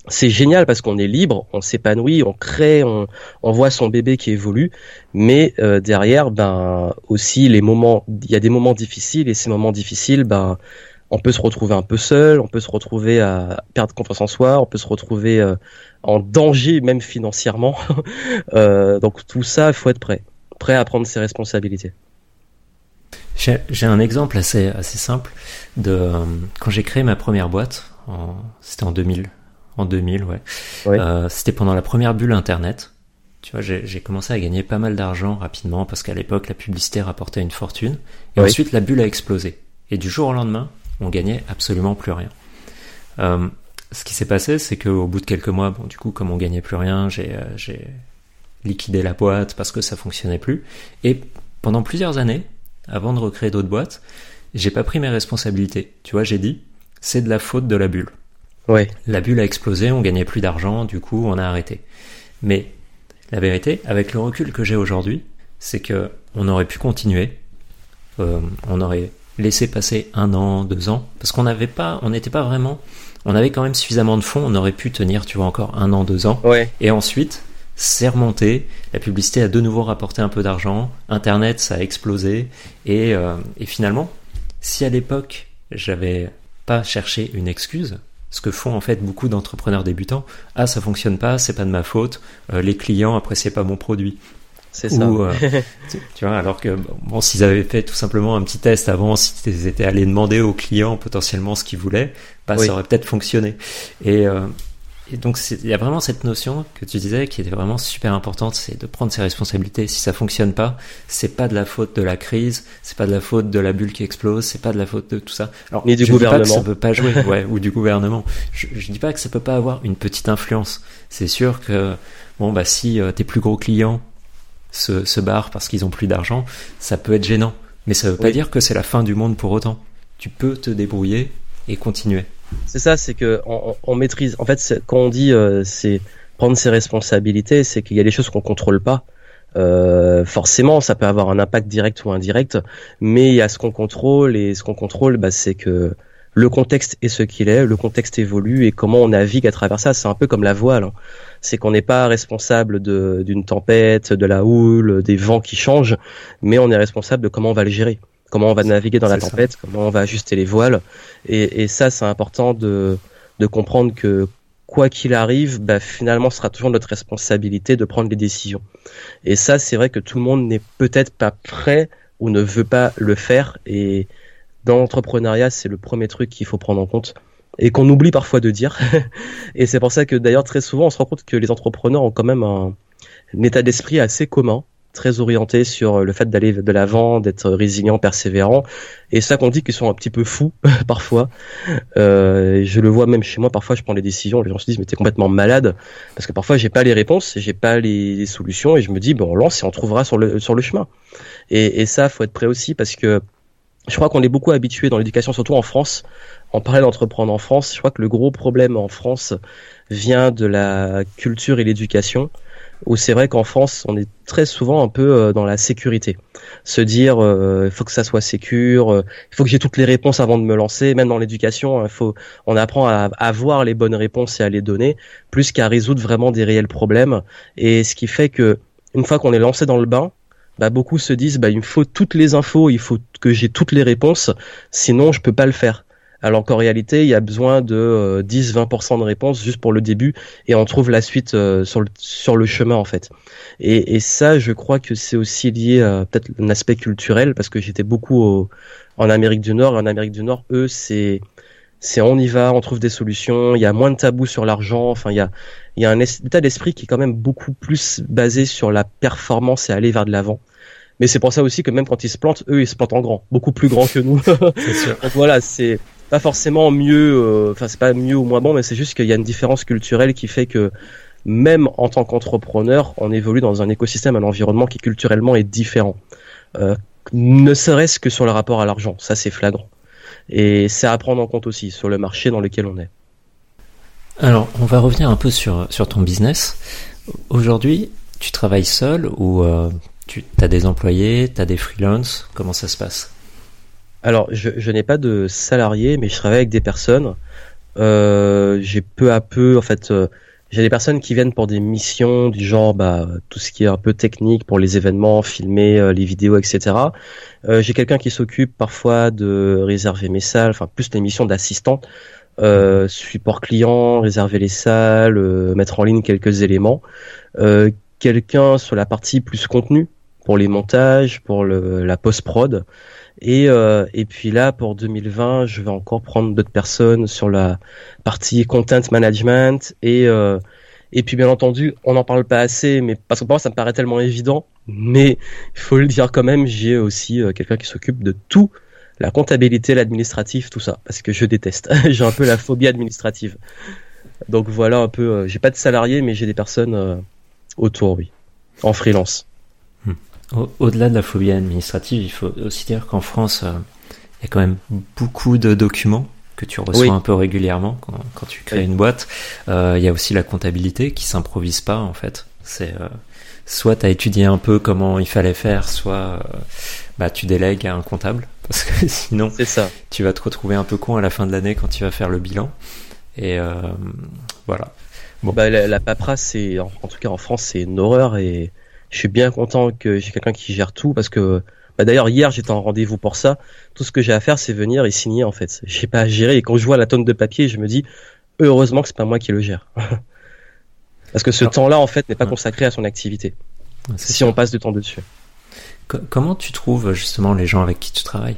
c'est génial parce qu'on est libre, on s'épanouit, on crée, on, on, voit son bébé qui évolue, mais euh, derrière, ben aussi les moments, il y a des moments difficiles et ces moments difficiles, ben on peut se retrouver un peu seul, on peut se retrouver à perdre confiance en soi, on peut se retrouver euh, en danger même financièrement. (laughs) euh, donc tout ça, il faut être prêt, prêt à prendre ses responsabilités. J'ai un exemple assez assez simple de euh, quand j'ai créé ma première boîte, c'était en 2000 en 2000, ouais. Euh, c'était pendant la première bulle Internet. Tu vois, j'ai commencé à gagner pas mal d'argent rapidement parce qu'à l'époque, la publicité rapportait une fortune. Et ensuite, la bulle a explosé. Et du jour au lendemain, on gagnait absolument plus rien. Euh, ce qui s'est passé, c'est qu'au bout de quelques mois, bon, du coup, comme on gagnait plus rien, j'ai euh, liquidé la boîte parce que ça fonctionnait plus. Et pendant plusieurs années, avant de recréer d'autres boîtes, j'ai pas pris mes responsabilités. Tu vois, j'ai dit, c'est de la faute de la bulle. Ouais. La bulle a explosé, on gagnait plus d'argent, du coup on a arrêté. Mais la vérité, avec le recul que j'ai aujourd'hui, c'est que on aurait pu continuer, euh, on aurait laissé passer un an, deux ans, parce qu'on n'avait pas, on n'était pas vraiment, on avait quand même suffisamment de fonds, on aurait pu tenir, tu vois, encore un an, deux ans, Ouais. et ensuite c'est remonté, la publicité a de nouveau rapporté un peu d'argent, Internet ça a explosé, et, euh, et finalement, si à l'époque j'avais pas cherché une excuse, ce que font en fait beaucoup d'entrepreneurs débutants, ah ça fonctionne pas, c'est pas de ma faute, euh, les clients appréciaient pas mon produit. C'est ça. Ou, euh, (laughs) tu, tu vois, alors que bon, s'ils avaient fait tout simplement un petit test avant, s'ils étaient allés demander aux clients potentiellement ce qu'ils voulaient, bah, Oui. ça aurait peut-être fonctionné. Et, euh, et donc il y a vraiment cette notion que tu disais qui était vraiment super importante, c'est de prendre ses responsabilités. Si ça fonctionne pas, c'est pas de la faute de la crise, c'est pas de la faute de la bulle qui explose, c'est pas de la faute de tout ça. Alors, Ni du je dis pas que gouvernement. ça peut pas jouer, ouais, ou du gouvernement. Je, je dis pas que ça peut pas avoir une petite influence. C'est sûr que bon bah si euh, tes plus gros clients se, se barrent parce qu'ils ont plus d'argent, ça peut être gênant. Mais ça veut pas Oui. dire que c'est la fin du monde pour autant. Tu peux te débrouiller et continuer. C'est ça, c'est que on, on- maîtrise. En fait, quand on dit euh, c'est prendre ses responsabilités, c'est qu'il y a des choses qu'on contrôle pas. Euh, forcément, ça peut avoir un impact direct ou indirect, mais il y a ce qu'on contrôle et ce qu'on contrôle, bah, c'est que le contexte est ce qu'il est, le contexte évolue et comment on navigue à travers ça. C'est un peu comme la voile. hein. C'est qu'on n'est pas responsable d'une tempête, de la houle, des vents qui changent, mais on est responsable de comment on va le gérer, comment on va naviguer dans la ça. tempête, comment on va ajuster les voiles. Et, et ça, c'est important de, de comprendre que quoi qu'il arrive, bah, finalement, ce sera toujours notre responsabilité de prendre les décisions. Et ça, c'est vrai que tout le monde n'est peut-être pas prêt ou ne veut pas le faire. Et dans l'entrepreneuriat, c'est le premier truc qu'il faut prendre en compte et qu'on oublie parfois de dire. (laughs) et c'est pour ça que d'ailleurs, très souvent, on se rend compte que les entrepreneurs ont quand même un, un état d'esprit assez commun très orienté sur le fait d'aller de l'avant, d'être résilient, persévérant, et ça qu'on dit qu'ils sont un petit peu fous (laughs) parfois. Euh, je le vois même chez moi. Parfois, je prends les décisions. Les gens se disent mais t'es complètement malade parce que parfois j'ai pas les réponses, j'ai pas les, solutions, et je me dis bon on lance et on trouvera sur le sur le chemin. Et, et ça, faut être prêt aussi parce que je crois qu'on est beaucoup habitué dans l'éducation, surtout en France. En parlant d'entreprendre en France, je crois que le gros problème en France vient de la culture et l'éducation où c'est vrai qu'en France, on est très souvent un peu euh, dans la sécurité. Se dire, euh, il faut que ça soit sécure, euh, il faut que j'ai toutes les réponses avant de me lancer. Même dans l'éducation, il faut, on apprend à avoir les bonnes réponses et à les donner, plus qu'à résoudre vraiment des réels problèmes. Et ce qui fait que une fois qu'on est lancé dans le bain, bah, beaucoup se disent, bah, il me faut toutes les infos, il faut que j'ai toutes les réponses, sinon je peux pas le faire. Alors qu'en réalité, il y a besoin de euh, 10-20% de réponses juste pour le début et on trouve la suite euh, sur, le, sur le chemin en fait. Et, et ça, je crois que c'est aussi lié à peut-être un aspect culturel parce que j'étais beaucoup au, en Amérique du Nord. Et en Amérique du Nord, eux, c'est c'est on y va, on trouve des solutions. Il y a moins de tabous sur l'argent. Enfin, il y a il y a un état d'esprit qui est quand même beaucoup plus basé sur la performance et aller vers de l'avant. Mais c'est pour ça aussi que même quand ils se plantent, eux, ils se plantent en grand, beaucoup plus grand que nous. Sûr. (laughs) Donc voilà, c'est pas forcément mieux, euh, enfin c'est pas mieux ou moins bon, mais c'est juste qu'il y a une différence culturelle qui fait que même en tant qu'entrepreneur, on évolue dans un écosystème, un environnement qui culturellement est différent. Euh, ne serait-ce que sur le rapport à l'argent, ça c'est flagrant. Et c'est à prendre en compte aussi sur le marché dans lequel on est. Alors, on va revenir un peu sur, ton business. Aujourd'hui, tu travailles seul ou euh, tu as des employés, tu as des freelances? Comment ça se passe? Alors, je, je n'ai pas de salariés, mais je travaille avec des personnes. Euh, j'ai peu à peu, en fait, euh, j'ai des personnes qui viennent pour des missions du genre, bah, tout ce qui est un peu technique pour les événements, filmer euh, les vidéos, etc. J'ai quelqu'un qui s'occupe parfois de réserver mes salles, enfin plus les missions d'assistant, support client, réserver les salles, mettre en ligne quelques éléments. Quelqu'un sur la partie plus contenu pour les montages, pour le, la post prod. Et, euh, et puis là, pour 2020, je vais encore prendre d'autres personnes sur la partie content management. Et, euh, et puis, bien entendu, on n'en parle pas assez, mais parce que pour moi, ça me paraît tellement évident. Mais il faut le dire quand même, j'ai aussi euh, quelqu'un qui s'occupe de tout, la comptabilité, l'administratif, tout ça, parce que je déteste. (laughs) j'ai un peu la phobie administrative. Donc voilà un peu, euh, j'ai pas de salariés, mais j'ai des personnes euh, autour, oui, en freelance. Au- Au-delà de la phobie administrative, il faut aussi dire qu'en France, euh, il y a quand même beaucoup de documents que tu reçois Oui. un peu régulièrement quand, quand tu crées Oui. une boîte. Euh, il y a aussi la comptabilité qui s'improvise pas en fait. C'est soit tu as étudié un peu comment il fallait faire, soit bah, tu délègues à un comptable, (laughs) parce que sinon ça. tu vas te retrouver un peu con à la fin de l'année quand tu vas faire le bilan. Et voilà. Bon. Bah, la, paperasse, c'est en, tout cas en France, c'est une horreur et je suis bien content que j'ai quelqu'un qui gère tout parce que bah, d'ailleurs hier j'étais en rendez-vous pour ça. Tout ce que j'ai à faire, c'est venir et signer en fait. J'ai pas à gérer et quand je vois la tonne de papier, je me dis heureusement que c'est pas moi qui le gère. (laughs) parce que ce temps-là en fait n'est pas consacré à son activité. Si on passe du temps dessus. comment tu trouves justement les gens avec qui tu travailles?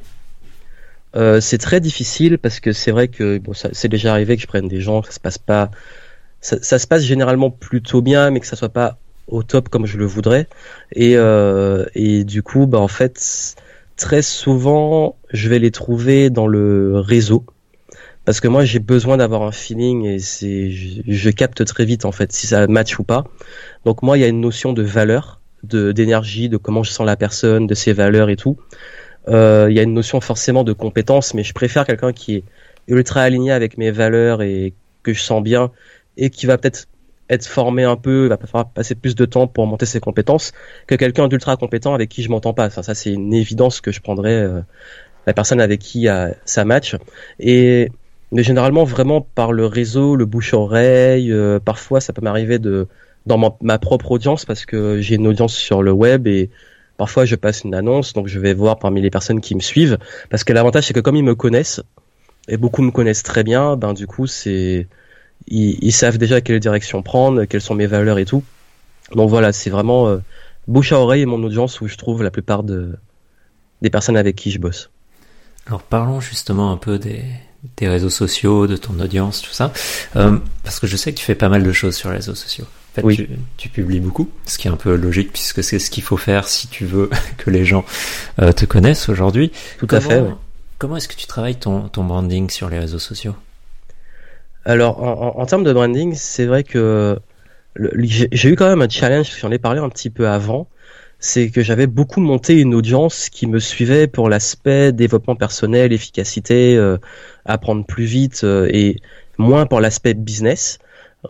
Euh, c'est très difficile parce que c'est vrai que bon, c'est déjà arrivé que je prenne des gens, que ça se passe pas ça, se passe généralement plutôt bien, mais que ça soit pas au top comme je le voudrais. Et, euh, et du coup, bah en fait, très souvent, je vais les trouver dans le réseau. Parce que moi, j'ai besoin d'avoir un feeling et c'est, je, capte très vite en fait si ça match ou pas. Donc moi, il y a une notion de valeur, de d'énergie, de comment je sens la personne, de ses valeurs et tout. Euh, il y a une notion forcément de compétence, mais je préfère quelqu'un qui est ultra aligné avec mes valeurs et que je sens bien et qui va peut-être être formé un peu, va falloir passer plus de temps pour monter ses compétences que quelqu'un d'ultra compétent avec qui je m'entends pas. Ça c'est une évidence que je prendrais euh, la personne avec qui ça match. Et mais généralement vraiment par le réseau, le bouche-oreille. Euh, parfois, ça peut m'arriver de dans ma, propre audience parce que j'ai une audience sur le web et parfois je passe une annonce, donc je vais voir parmi les personnes qui me suivent. Parce que l'avantage c'est que comme ils me connaissent et beaucoup me connaissent très bien, ben du coup c'est ils, savent déjà quelle direction prendre, quelles sont mes valeurs et tout. Donc voilà, c'est vraiment euh, bouche à oreille et mon audience où je trouve la plupart de, des personnes avec qui je bosse. Alors parlons justement un peu des, des réseaux sociaux, de ton audience, tout ça. Euh, parce que je sais que tu fais pas mal de choses sur les réseaux sociaux. En fait, oui. tu, publies beaucoup, ce qui est un peu logique puisque c'est ce qu'il faut faire si tu veux (laughs) que les gens euh, te connaissent aujourd'hui. Tout à fait. Comment est-ce que tu travailles ton, ton branding sur les réseaux sociaux? Alors, en, termes de branding, c'est vrai que j'ai eu quand même un challenge, j'en ai parlé un petit peu avant, c'est que j'avais beaucoup monté une audience qui me suivait pour l'aspect développement personnel, efficacité, euh, apprendre plus vite euh, et moins pour l'aspect business.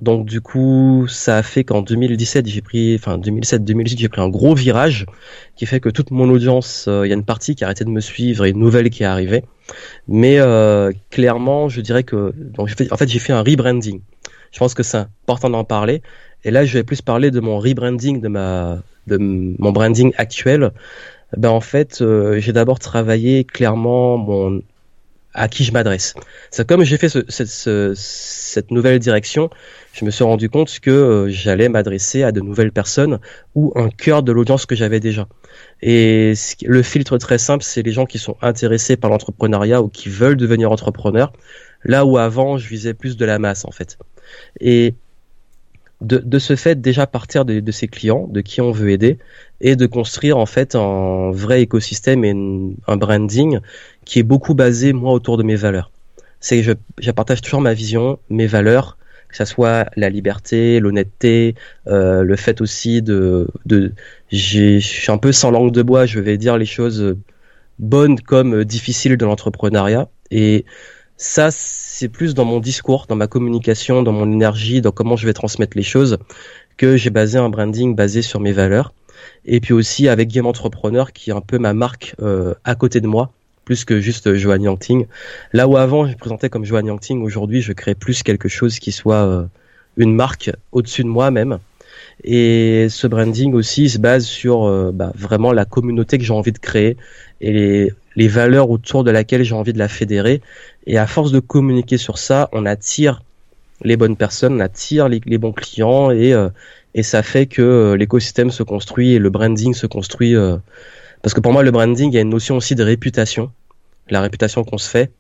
Donc du coup, ça a fait qu'en 2017, j'ai pris, enfin 2007-2018, j'ai pris un gros virage qui fait que toute mon audience, euh, il y a une partie qui a arrêté de me suivre et une nouvelle qui est arrivée. Mais euh, clairement, je dirais que, donc fait, en fait, j'ai fait un rebranding. Je pense que c'est important d'en parler. Et là, je vais plus parler de mon rebranding, de ma, de mon branding actuel. Ben en fait, euh, j'ai d'abord travaillé clairement mon à qui je m'adresse. C'est comme j'ai fait ce, cette nouvelle direction, je me suis rendu compte que euh, j'allais m'adresser à de nouvelles personnes ou un cœur de l'audience que j'avais déjà. Et le filtre très simple, c'est les gens qui sont intéressés par l'entrepreneuriat ou qui veulent devenir entrepreneurs. Là où avant, je visais plus de la masse en fait. Et de, de ce fait, déjà partir de, de ses clients, de qui on veut aider, et de construire en fait un vrai écosystème et un branding qui est beaucoup basé moi autour de mes valeurs. C'est je, je, partage toujours ma vision, mes valeurs, que ça soit la liberté, l'honnêteté, euh, le fait aussi de, de je suis un peu sans langue de bois, je vais dire les choses bonnes comme difficiles de l'entrepreneuriat. Et ça c'est plus dans mon discours, dans ma communication, dans mon énergie, dans comment je vais transmettre les choses que j'ai basé un branding basé sur mes valeurs. Et puis aussi avec Game Entrepreneur qui est un peu ma marque euh, à côté de moi plus que juste Johan Yangting. Là où avant je présentais comme Johan Yangting, aujourd'hui je crée plus quelque chose qui soit euh, une marque au-dessus de moi même. Et ce branding aussi se base sur euh, bah, vraiment la communauté que j'ai envie de créer et les, valeurs autour de laquelle j'ai envie de la fédérer. Et à force de communiquer sur ça, on attire les bonnes personnes, on attire les, bons clients euh, et ça fait que l'écosystème se construit et le branding se construit parce que pour moi, le branding, il y a une notion aussi de réputation, la réputation qu'on se fait,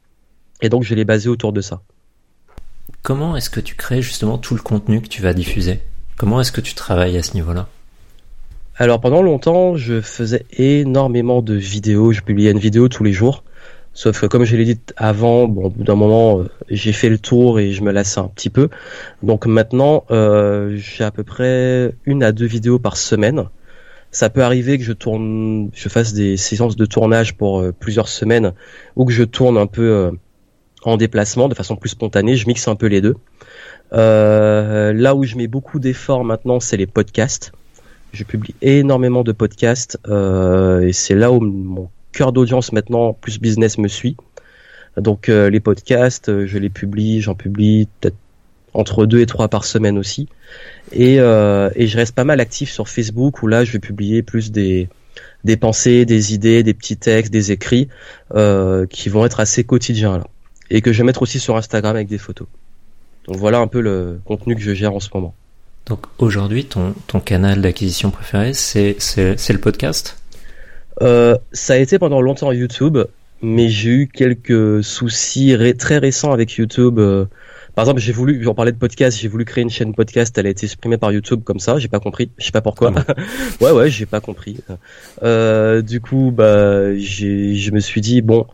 et donc je l'ai basé autour de ça. Comment est-ce que tu crées justement tout le contenu que tu vas diffuser? Comment est-ce que tu travailles à ce niveau-là? Alors pendant longtemps, je faisais énormément de vidéos, je publiais une vidéo tous les jours. Sauf que comme je l'ai dit avant, bon, au bout d'un moment, euh, j'ai fait le tour et je me lasse un petit peu. Donc maintenant, euh, j'ai à peu près une à deux vidéos par semaine. Ça peut arriver que je tourne, je fasse des séances de tournage pour euh, plusieurs semaines ou que je tourne un peu euh, en déplacement de façon plus spontanée. Je mixe un peu les deux. Euh, là où je mets beaucoup d'efforts maintenant, c'est les podcasts. Je publie énormément de podcasts et c'est là où mon cœur d'audience maintenant, plus business, me suit. Donc les podcasts, je les publie, j'en publie peut-être entre deux et trois par semaine aussi. Et, euh, et je reste pas mal actif sur Facebook où là je vais publier plus des, des pensées, des idées, des petits textes, des écrits euh, qui vont être assez quotidiens là. Et que je vais mettre aussi sur Instagram avec des photos. Donc voilà un peu le contenu que je gère en ce moment. Donc aujourd'hui, ton, ton canal d'acquisition préféré, c'est, c'est, c'est le podcast? Euh, Ça a été pendant longtemps YouTube, mais j'ai eu quelques soucis ré- très récents avec YouTube. Euh, par exemple, j'ai voulu, j'en parlais de podcast, j'ai voulu créer une chaîne podcast, elle a été supprimée par YouTube comme ça, j'ai pas compris, je sais pas pourquoi. (laughs) ouais, ouais, j'ai pas compris. Euh, du coup, bah, je me suis dit bon,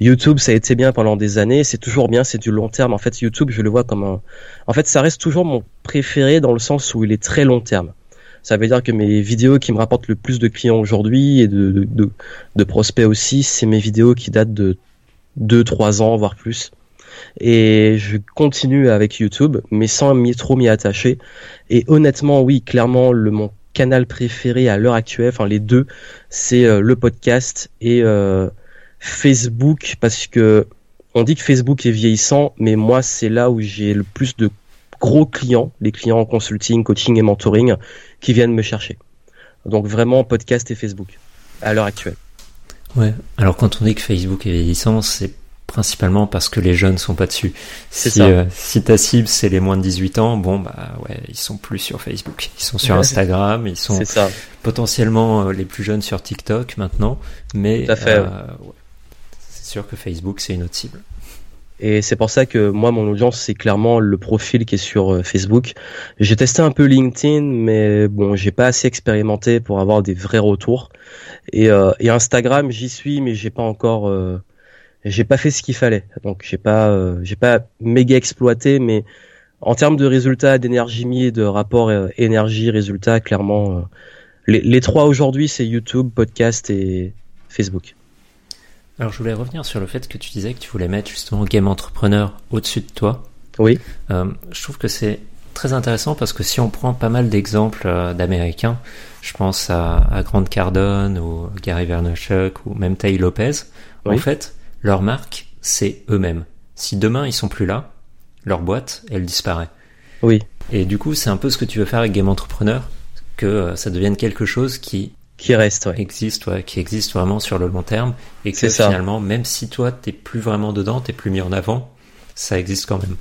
YouTube, ça a été bien pendant des années, c'est toujours bien, c'est du long terme. En fait, YouTube, je le vois comme un, en fait, ça reste toujours mon préféré dans le sens où il est très long terme. Ça veut dire que mes vidéos qui me rapportent le plus de clients aujourd'hui et de, de, de, de prospects aussi, c'est mes vidéos qui datent de 2-3 ans, voire plus et je continue avec YouTube, mais sans m'y trop m'y attacher. Et honnêtement, oui, clairement, le mon canal préféré à l'heure actuelle, enfin les deux, c'est euh, le podcast et euh, Facebook, parce que on dit que Facebook est vieillissant, mais moi, c'est là où j'ai le plus de gros clients, les clients en consulting, coaching et mentoring, qui viennent me chercher. Donc vraiment podcast et Facebook à l'heure actuelle. Ouais. Alors quand on dit que Facebook est vieillissant, c'est principalement parce que les jeunes sont pas dessus. Si, euh, si ta cible c'est les moins de 18 ans, bon bah ouais, ils sont plus sur Facebook, ils sont sur. Instagram, ils sont ça. potentiellement euh, les plus jeunes sur TikTok maintenant, mais euh, ouais. c'est sûr que Facebook c'est une autre cible. Et c'est pour ça que moi, mon audience, c'est clairement le profil qui est sur Facebook. J'ai testé un peu LinkedIn, mais bon, j'ai pas assez expérimenté pour avoir des vrais retours. Et, euh, et Instagram, j'y suis, mais j'ai pas encore, euh, j'ai pas fait ce qu'il fallait. Donc j'ai pas, euh, j'ai pas méga exploité, mais en termes de résultats, d'énergie mis, de rapport euh, énergie-résultat, clairement, euh, les, les trois aujourd'hui, c'est YouTube, podcast et Facebook. Alors je voulais revenir sur le fait que tu disais que tu voulais mettre justement Game Entrepreneur au-dessus de toi. Oui. Euh, je trouve que c'est très intéressant parce que si on prend pas mal d'exemples euh, d'Américains, je pense à, à Grant Cardone ou Gary Vaynerchuk ou même Tai Lopez, en Oui. fait, leur marque, c'est eux-mêmes. Si demain ils sont plus là, leur boîte, elle disparaît. Oui. Et du coup, c'est un peu ce que tu veux faire avec Game Entrepreneur, que euh, ça devienne quelque chose qui Qui reste, ouais. existe, ouais, qui existe vraiment sur le long terme, et que ça. finalement, même si toi t'es plus vraiment dedans, t'es plus mis en avant, ça existe quand même.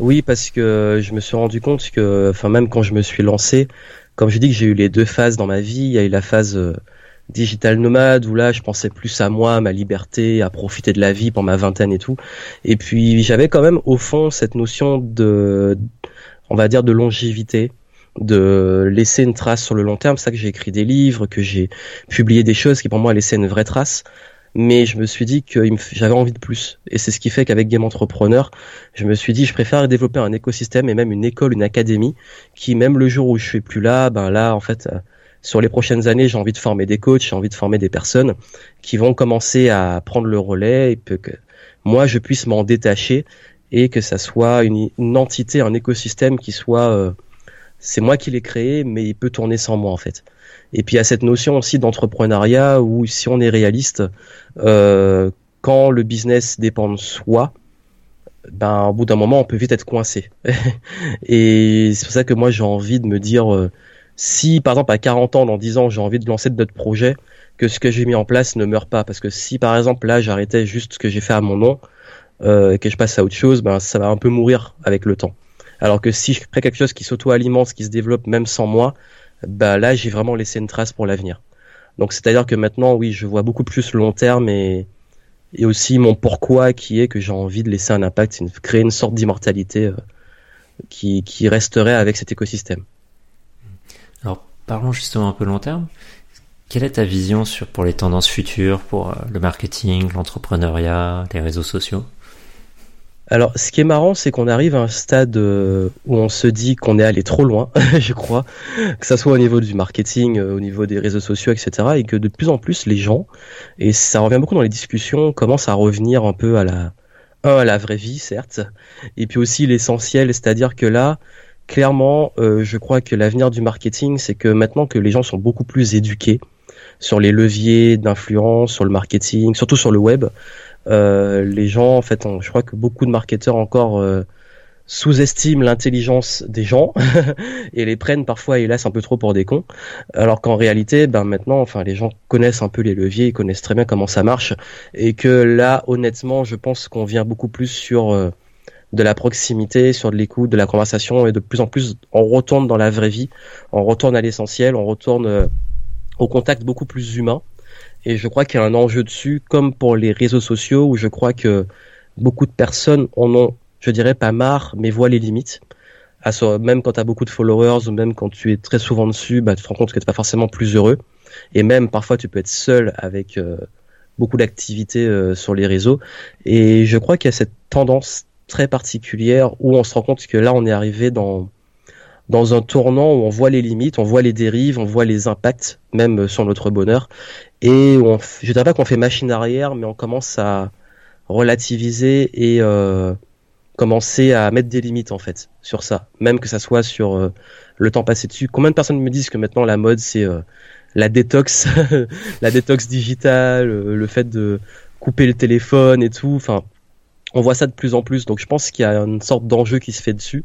Oui, parce que je me suis rendu compte que, enfin même quand je me suis lancé, comme je dis que j'ai eu les deux phases dans ma vie, il y a eu la phase euh, digital nomade où là je pensais plus à moi, à ma liberté, à profiter de la vie pendant ma vingtaine et tout. Et puis j'avais quand même au fond cette notion de, on va dire de longévité, de laisser une trace sur le long terme. C'est ça que j'ai écrit des livres, que j'ai publié des choses qui pour moi laissaient une vraie trace. Mais je me suis dit que j'avais envie de plus. Et c'est ce qui fait qu'avec Game Entrepreneur, je me suis dit je préfère développer un écosystème et même une école, une académie qui même le jour où je suis plus là, ben là en fait euh, sur les prochaines années, j'ai envie de former des coachs, j'ai envie de former des personnes qui vont commencer à prendre le relais et que moi je puisse m'en détacher et que ça soit une, une entité, un écosystème qui soit euh, c'est moi qui l'ai créé mais il peut tourner sans moi en fait. Et puis il y a cette notion aussi d'entrepreneuriat où si on est réaliste, euh, quand le business dépend de soi, ben au bout d'un moment on peut vite être coincé. (laughs) et c'est pour ça que moi j'ai envie de me dire euh, si par exemple à 40 ans, dans 10 ans, j'ai envie de lancer d'autres projets, que ce que j'ai mis en place ne meurt pas. Parce que si par exemple là j'arrêtais juste ce que j'ai fait à mon nom euh, que je passe à autre chose, ben ça va un peu mourir avec le temps. Alors que si je crée quelque chose qui s'auto-alimente, qui se développe même sans moi, bah là j'ai vraiment laissé une trace pour l'avenir. Donc c'est-à-dire que maintenant oui je vois beaucoup plus le long terme et, et aussi mon pourquoi qui est que j'ai envie de laisser un impact, une- créer une sorte d'immortalité euh, qui, qui resterait avec cet écosystème. Parlons justement un peu long terme. Quelle est ta vision sur, pour les tendances futures, pour euh, le marketing, l'entrepreneuriat, les réseaux sociaux? Alors, ce qui est marrant, c'est qu'on arrive à un stade euh, où on se dit qu'on est allé trop loin, (laughs) je crois, que ça soit au niveau du marketing, euh, au niveau des réseaux sociaux, etc., et que de plus en plus les gens, et ça revient beaucoup dans les discussions, commencent à revenir un peu à la un la vraie vie certes, et puis aussi l'essentiel, c'est-à-dire que là, clairement, euh, je crois que l'avenir du marketing, c'est que maintenant que les gens sont beaucoup plus éduqués sur les leviers d'influence, sur le marketing, surtout sur le web, euh, les gens, en fait, je crois que beaucoup de marketeurs encore euh, sous-estiment l'intelligence des gens (laughs) et les prennent parfois, hélas, un peu trop pour des cons. Alors qu'en réalité, ben maintenant, enfin, les gens connaissent un peu les leviers, ils connaissent très bien comment ça marche, et que là, honnêtement, je pense qu'on vient beaucoup plus sur de la proximité, sur de l'écoute, de la conversation, et de plus en plus, on retourne dans la vraie vie, on retourne à l'essentiel, on retourne euh, au contact beaucoup plus humain. Et je crois qu'il y a un enjeu dessus, comme pour les réseaux sociaux, où je crois que beaucoup de personnes en ont je dirais pas marre, mais voit les limites. même quand tu as beaucoup de followers ou même quand tu es très souvent dessus, bah, tu te rends compte que tu pas forcément plus heureux. Et même parfois tu peux être seul avec euh, beaucoup d'activités euh, sur les réseaux. Et je crois qu'il y a cette tendance très particulière où on se rend compte que là on est arrivé dans dans un tournant où on voit les limites, on voit les dérives, on voit les impacts même sur notre bonheur. Et je dirais pas qu'on fait machine arrière, mais on commence à relativiser et euh, commencer à mettre des limites en fait sur ça, même que ça soit sur euh, le temps passé dessus. Combien de personnes me disent que maintenant la mode c'est euh, la détox, (laughs) la détox digitale, euh, le fait de couper le téléphone et tout. Enfin, on voit ça de plus en plus. Donc je pense qu'il y a une sorte d'enjeu qui se fait dessus.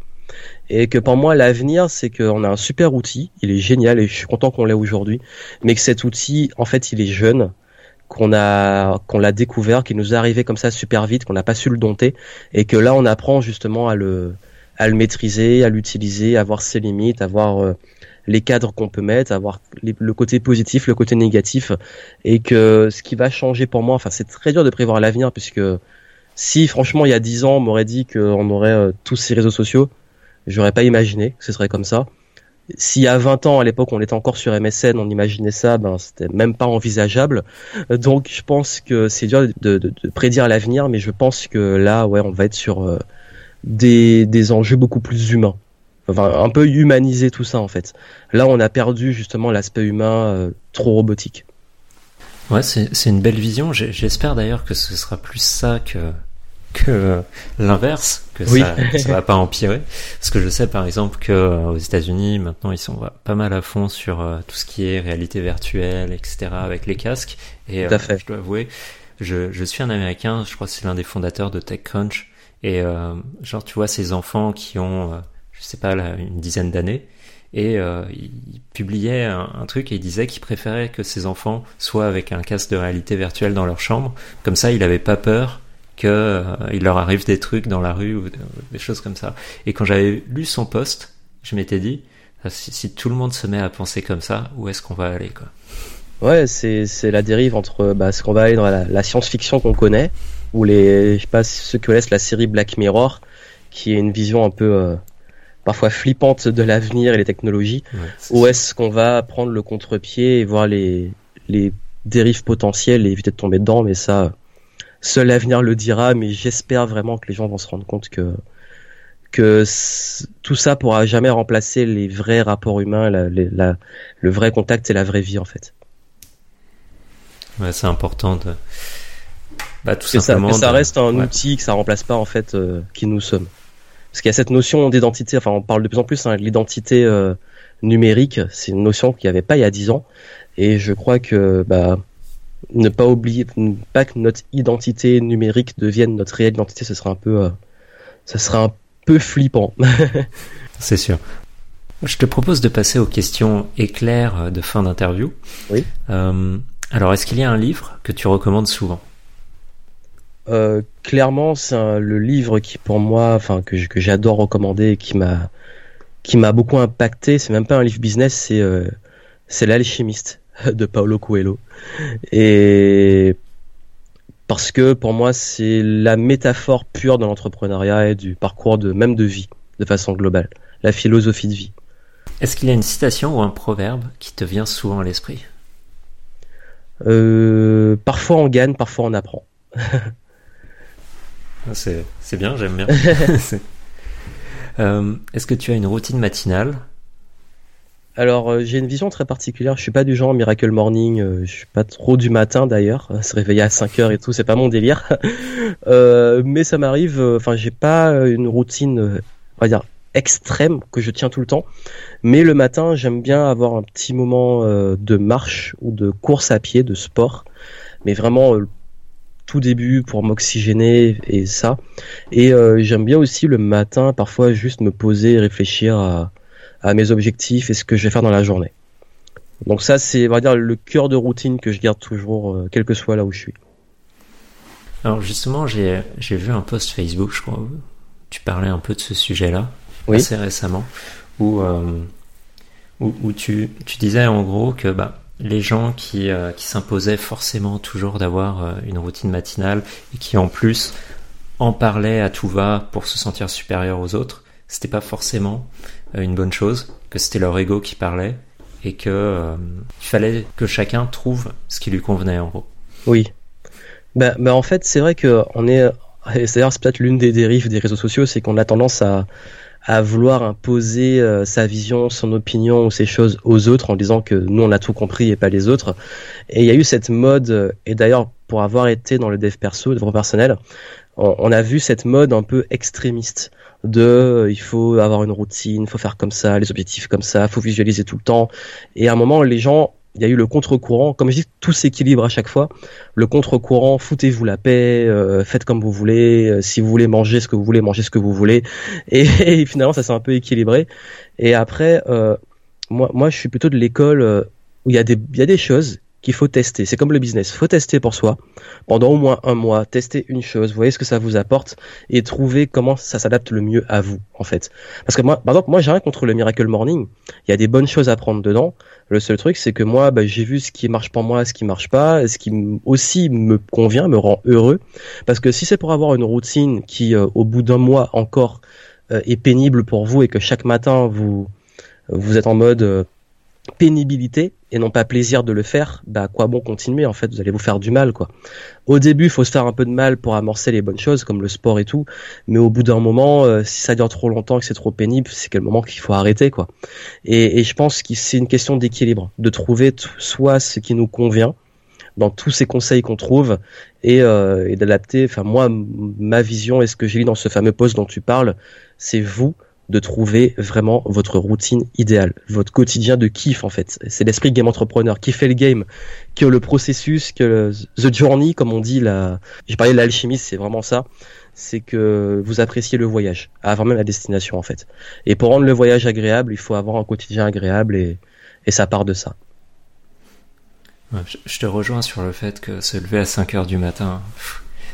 Et que pour moi l'avenir c'est qu'on a un super outil, il est génial et je suis content qu'on l'ait aujourd'hui, mais que cet outil en fait il est jeune qu'on a qu'on l'a découvert, qui nous est arrivé comme ça super vite, qu'on n'a pas su le dompter, et que là on apprend justement à le à le maîtriser, à l'utiliser, à voir ses limites, à voir euh, les cadres qu'on peut mettre, à voir le côté positif, le côté négatif, et que ce qui va changer pour moi, enfin c'est très dur de prévoir l'avenir puisque si franchement il y a dix ans on m'aurait dit qu'on aurait euh, tous ces réseaux sociaux, j'aurais pas imaginé que ce serait comme ça. Y a 20 ans, à l'époque, on était encore sur MSN, on imaginait ça, ben c'était même pas envisageable. Donc, je pense que c'est dur de, prédire l'avenir, mais je pense que là, ouais, on va être sur euh, des, des enjeux beaucoup plus humains. Enfin, un peu humaniser tout ça en fait. Là, on a perdu justement l'aspect humain euh, trop robotique. Ouais, c'est une belle vision. J'espère d'ailleurs que ce sera plus ça que que l'inverse, que ça, ça va pas empirer. Parce que je sais par exemple que euh, aux États-Unis maintenant ils sont pas mal à fond sur euh, tout ce qui est réalité virtuelle, etc. avec les casques. Et tout à euh, fait. je dois avouer, je, je suis un Américain, je crois que c'est l'un des fondateurs de TechCrunch. Et genre tu vois ces enfants qui ont, je sais pas, là, une dizaine d'années. Et il publiait un, truc et il disait qu'il préférait que ses enfants soient avec un casque de réalité virtuelle dans leur chambre. Comme ça, il avait pas peur que euh, il leur arrive des trucs dans la rue ou des choses comme ça. Et quand j'avais lu son post, je m'étais dit ah, si, tout le monde se met à penser comme ça, où est-ce qu'on va aller quoi? Ouais, c'est la dérive entre bah, ce qu'on va aller dans la, science-fiction qu'on connaît ou les je sais pas ceux qui laisse la série Black Mirror qui est une vision un peu euh, parfois flippante de l'avenir et les technologies ou est-ce qu'on va prendre le contre-pied et voir les les dérives potentielles et éviter de tomber dedans? Mais ça seul l'avenir le dira, mais j'espère vraiment que les gens vont se rendre compte que que tout ça pourra jamais remplacer les vrais rapports humains, la, le vrai contact et la vraie vie en fait. Ouais, c'est important de bah, tout simplement. Ça, ça reste un outil que ça remplace pas en fait euh, qui nous sommes. Parce qu'il y a cette notion d'identité, enfin on parle de plus en plus hein, de l'identité euh, numérique, c'est une notion qu'il n'y avait pas il y a dix ans, et je crois que bah ne pas oublier, pas que notre identité numérique devienne notre réelle identité, ce serait un peu, euh, ça serait un peu flippant. (laughs) C'est sûr. Je te propose de passer aux questions éclairs de fin d'interview. Oui. Euh, alors, est-ce qu'il y a un livre que tu recommandes souvent? Euh, Clairement, c'est le livre qui, pour moi, enfin que, j'adore recommander et qui m'a qui m'a beaucoup impacté. C'est même pas un livre business, c'est c'est l'alchimiste (laughs) de Paolo Coelho. Et parce que pour moi, c'est la métaphore pure de l'entrepreneuriat et du parcours de même de vie, de façon globale, la philosophie de vie. Est-ce qu'il y a une citation ou un proverbe qui te vient souvent à l'esprit? Euh, Parfois on gagne, parfois on apprend. (laughs) Ah, c'est, bien, j'aime bien. (laughs) Euh, est-ce que tu as une routine matinale? Alors euh, j'ai une vision très particulière. Je suis pas du genre miracle morning. Euh, je suis pas trop du matin d'ailleurs. Se réveiller à 5 heures et tout, c'est pas mon délire. (laughs) mais ça m'arrive. Enfin, j'ai pas une routine, on va dire extrême que je tiens tout le temps. Mais le matin, j'aime bien avoir un petit moment euh, de marche ou de course à pied, de sport. Mais vraiment euh, tout début pour m'oxygéner et ça. Et euh, j'aime bien aussi le matin, parfois juste me poser et réfléchir à, à mes objectifs et ce que je vais faire dans la journée. Donc ça, c'est, on va dire, le cœur de routine que je garde toujours, euh, quel que soit là où je suis. Alors justement, j'ai j'ai vu un post Facebook, je crois, où tu parlais un peu de ce sujet-là, Oui. assez récemment, où, euh, où, où tu, tu disais en gros que bah, les gens qui, euh, qui s'imposaient forcément toujours d'avoir euh, une routine matinale et qui en plus en parlaient à tout va pour se sentir supérieur aux autres, c'était pas forcément euh, une bonne chose, que c'était leur ego qui parlait et que il fallait que chacun trouve ce qui lui convenait en gros. Oui. Bah, bah en fait, c'est vrai que on est, c'est peut-être l'une des dérives des réseaux sociaux, c'est qu'on a tendance à, à vouloir imposer euh, sa vision, son opinion ou ces choses aux autres en disant que nous on a tout compris et pas les autres. Et il y a eu cette mode, euh, et d'ailleurs pour avoir été dans le dev perso, le développement personnel, on, on a vu cette mode un peu extrémiste de euh, il faut avoir une routine, faut faire comme ça, les objectifs comme ça, faut visualiser tout le temps. Et à un moment, les gens, il y a eu le contre-courant, comme je dis, tout s'équilibre à chaque fois. Le contre-courant, foutez-vous la paix, euh, faites comme vous voulez, euh, si vous voulez manger ce que vous voulez, mangez ce que vous voulez. Et, (laughs) finalement, ça s'est un peu équilibré. Et après, euh, moi, moi, je suis plutôt de l'école où il y il y a des choses qu'il faut tester. C'est comme le business, faut tester pour soi pendant au moins un mois, tester une chose, voyez ce que ça vous apporte et trouver comment ça s'adapte le mieux à vous en fait. Parce que moi, par exemple, moi j'ai rien contre le Miracle Morning. Il y a des bonnes choses à prendre dedans. Le seul truc, c'est que moi, bah, j'ai vu ce qui marche pour moi, ce qui marche pas, ce qui aussi me convient, me rend heureux. Parce que si c'est pour avoir une routine qui, euh, au bout d'un mois encore, euh, est pénible pour vous et que chaque matin vous vous êtes en mode euh, pénibilité et non pas plaisir de le faire, bah quoi bon continuer en fait, vous allez vous faire du mal quoi. Au début, faut se faire un peu de mal pour amorcer les bonnes choses comme le sport et tout, mais au bout d'un moment, euh, si ça dure trop longtemps et que c'est trop pénible, c'est quel moment qu'il faut arrêter quoi. Et, et je pense que c'est une question d'équilibre, de trouver soit ce qui nous convient dans tous ces conseils qu'on trouve et, euh, et d'adapter. Enfin moi, ma vision et ce que j'ai lu dans ce fameux post dont tu parles, c'est vous de trouver vraiment votre routine idéale, votre quotidien de kiff en fait. C'est l'esprit game entrepreneur, kiffer le game, que le processus, que le, the journey comme on dit là. J'ai parlé de l'alchimie, c'est vraiment ça. C'est que vous appréciez le voyage, avant même la destination en fait. Et pour rendre le voyage agréable, il faut avoir un quotidien agréable et, et ça part de ça. Ouais, je- te rejoins sur le fait que se lever à 5 heures du matin,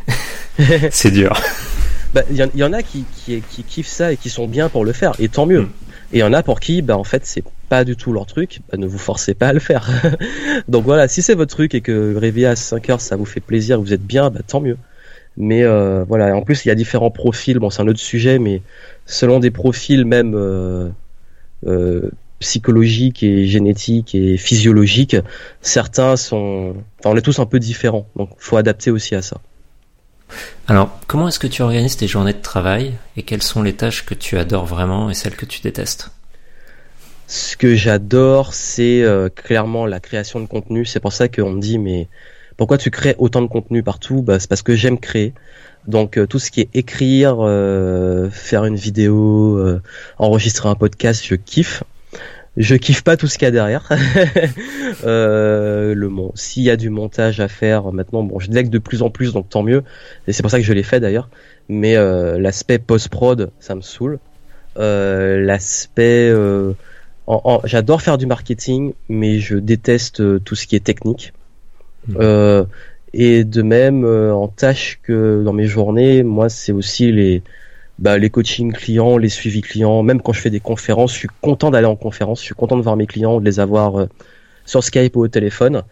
(laughs) c'est dur. (laughs) Bah, il y, en- il y en a qui, qui, qui kiffent ça et qui sont bien pour le faire, et tant mieux. Mm. Et il y en a pour qui, bah, en fait, c'est pas du tout leur truc, bah, ne vous forcez pas à le faire. (laughs) Donc voilà, si c'est votre truc et que réveiller à 5 heures, ça vous fait plaisir, vous êtes bien, bah, tant mieux. Mais euh, voilà, en plus, il y a différents profils, bon, c'est un autre sujet, mais selon des profils même euh, euh, psychologiques et génétiques et physiologiques, certains sont... Enfin, on est tous un peu différents, donc faut adapter aussi à ça. Alors, comment est-ce que tu organises tes journées de travail et quelles sont les tâches que tu adores vraiment et celles que tu détestes? Ce que j'adore, c'est euh, clairement la création de contenu. C'est pour ça qu'on me dit, mais pourquoi tu crées autant de contenu partout? Bah, C'est parce que j'aime créer. Donc euh, tout ce qui est écrire, euh, faire une vidéo, enregistrer un podcast, je kiffe. Je kiffe pas tout ce qu'il y a derrière. (laughs) euh, le mon, s'il y a du montage à faire maintenant, bon, je délègue de plus en plus, donc tant mieux. Et c'est pour ça que je l'ai fait d'ailleurs. Mais euh, l'aspect post prod, ça me saoule. Euh, l'aspect j'adore faire du marketing, mais je déteste tout ce qui est technique. Euh, et de même, en tâche que dans mes journées, moi, c'est aussi les, bah, les coachings clients, les suivis clients. Même quand je fais des conférences, je suis content d'aller en conférence, je suis content de voir mes clients, de les avoir euh, sur Skype ou au téléphone.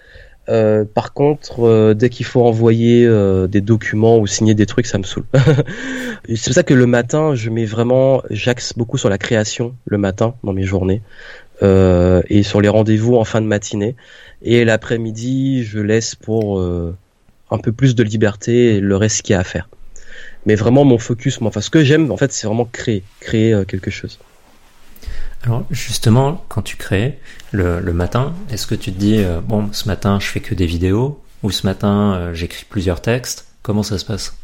Euh, par contre, euh, dès qu'il faut envoyer des documents ou signer des trucs, ça me saoule. (laughs) C'est pour ça que le matin, je mets vraiment, j'axe beaucoup sur la création le matin dans mes journées et sur les rendez-vous en fin de matinée. Et l'après-midi, je laisse pour un peu plus de liberté le reste qu'il y a à faire. Mais vraiment, mon focus, moi, enfin, ce que j'aime, en fait, c'est vraiment créer, créer euh, quelque chose. Alors justement, quand tu crées le, le matin, est-ce que tu te dis euh, bon, ce matin je fais que des vidéos ou ce matin euh, j'écris plusieurs textes Comment ça se passe?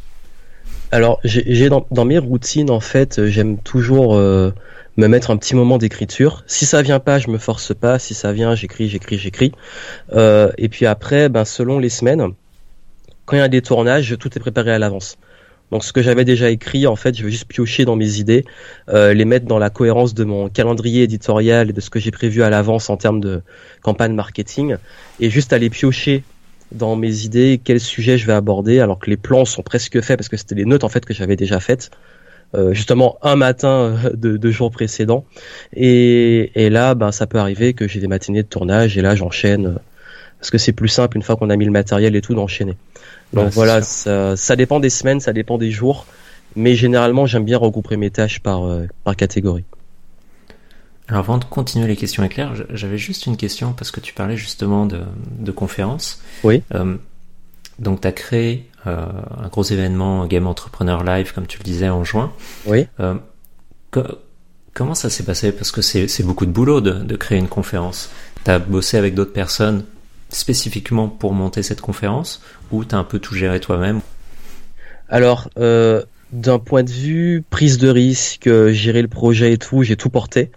Alors j'ai dans, dans, mes routines en fait, j'aime toujours me mettre un petit moment d'écriture. Si ça vient pas, je me force pas. Si ça vient, j'écris, j'écris, j'écris. et puis après, ben selon les semaines, quand il y a des tournages, tout est préparé à l'avance. Donc ce que j'avais déjà écrit, en fait, je vais juste piocher dans mes idées, euh, les mettre dans la cohérence de mon calendrier éditorial et de ce que j'ai prévu à l'avance en termes de campagne marketing, et juste aller piocher dans mes idées quel sujet je vais aborder, alors que les plans sont presque faits parce que c'était des notes en fait que j'avais déjà faites. Euh, justement un matin euh, de, de jours précédents et, et là ben ça peut arriver que j'ai des matinées de tournage et là j'enchaîne parce que c'est plus simple une fois qu'on a mis le matériel et tout d'enchaîner. Donc voilà, ça, ça, dépend des semaines, ça dépend des jours, mais généralement j'aime bien regrouper mes tâches par, euh, par catégorie. Alors avant de continuer les questions éclairs, j'avais juste une question parce que tu parlais justement de, de conférences. Oui. Euh, donc tu as créé euh, un gros événement Game Entrepreneur Live, comme tu le disais, en juin. Oui. Euh, comment ça s'est passé? Parce que c'est beaucoup de boulot de, de créer une conférence. Tu as bossé avec d'autres personnes spécifiquement pour monter cette conférence ou tu as un peu tout géré toi-même Alors, euh, d'un point de vue prise de risque, gérer le projet et tout, j'ai tout porté,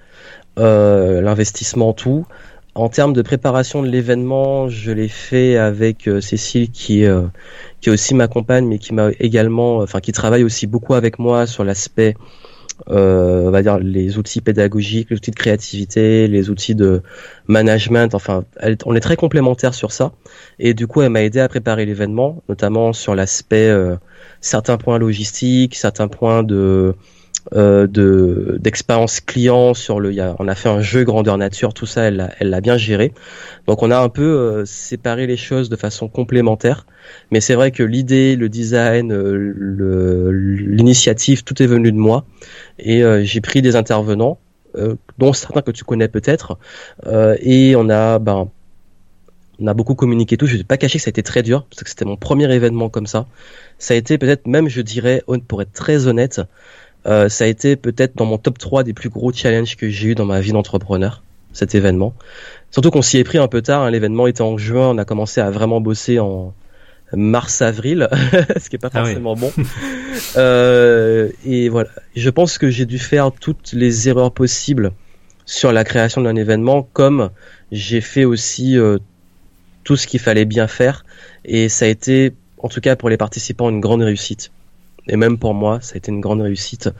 euh, l'investissement, tout. En termes de préparation de l'événement, je l'ai fait avec euh, Cécile qui euh, qui aussi m'accompagne, mais qui m'a également, enfin qui travaille aussi beaucoup avec moi sur l'aspect on va dire les outils pédagogiques, les outils de créativité, les outils de management. Enfin, on est très complémentaires sur ça. Et du coup, elle m'a aidé à préparer l'événement, notamment sur l'aspect euh, certains points logistiques, certains points de euh, de d'expérience client sur le. Y a, on a fait un jeu grandeur nature, tout ça, elle elle l'a bien géré. Donc on a un peu euh, séparé les choses de façon complémentaire. Mais c'est vrai que l'idée, le design, euh, l'initiative, tout est venu de moi. Et euh, j'ai pris des intervenants, dont certains que tu connais peut-être. et on a ben on a beaucoup communiqué tout. Je ne vais pas cacher que ça a été très dur parce que c'était mon premier événement comme ça. Ça a été peut-être même, je dirais, pour être très honnête, euh, ça a été peut-être dans mon top 3 des plus gros challenges que j'ai eu dans ma vie d'entrepreneur, cet événement. Surtout qu'on s'y est pris un peu tard, hein. l'événement était en juin, on a commencé à vraiment bosser en mars-avril, (laughs) ce qui est pas ah forcément bon. (laughs) euh, et voilà, je pense que j'ai dû faire toutes les erreurs possibles sur la création d'un événement, comme j'ai fait aussi euh, tout ce qu'il fallait bien faire, et ça a été, en tout cas pour les participants, une grande réussite et même pour moi, ça a été une grande réussite.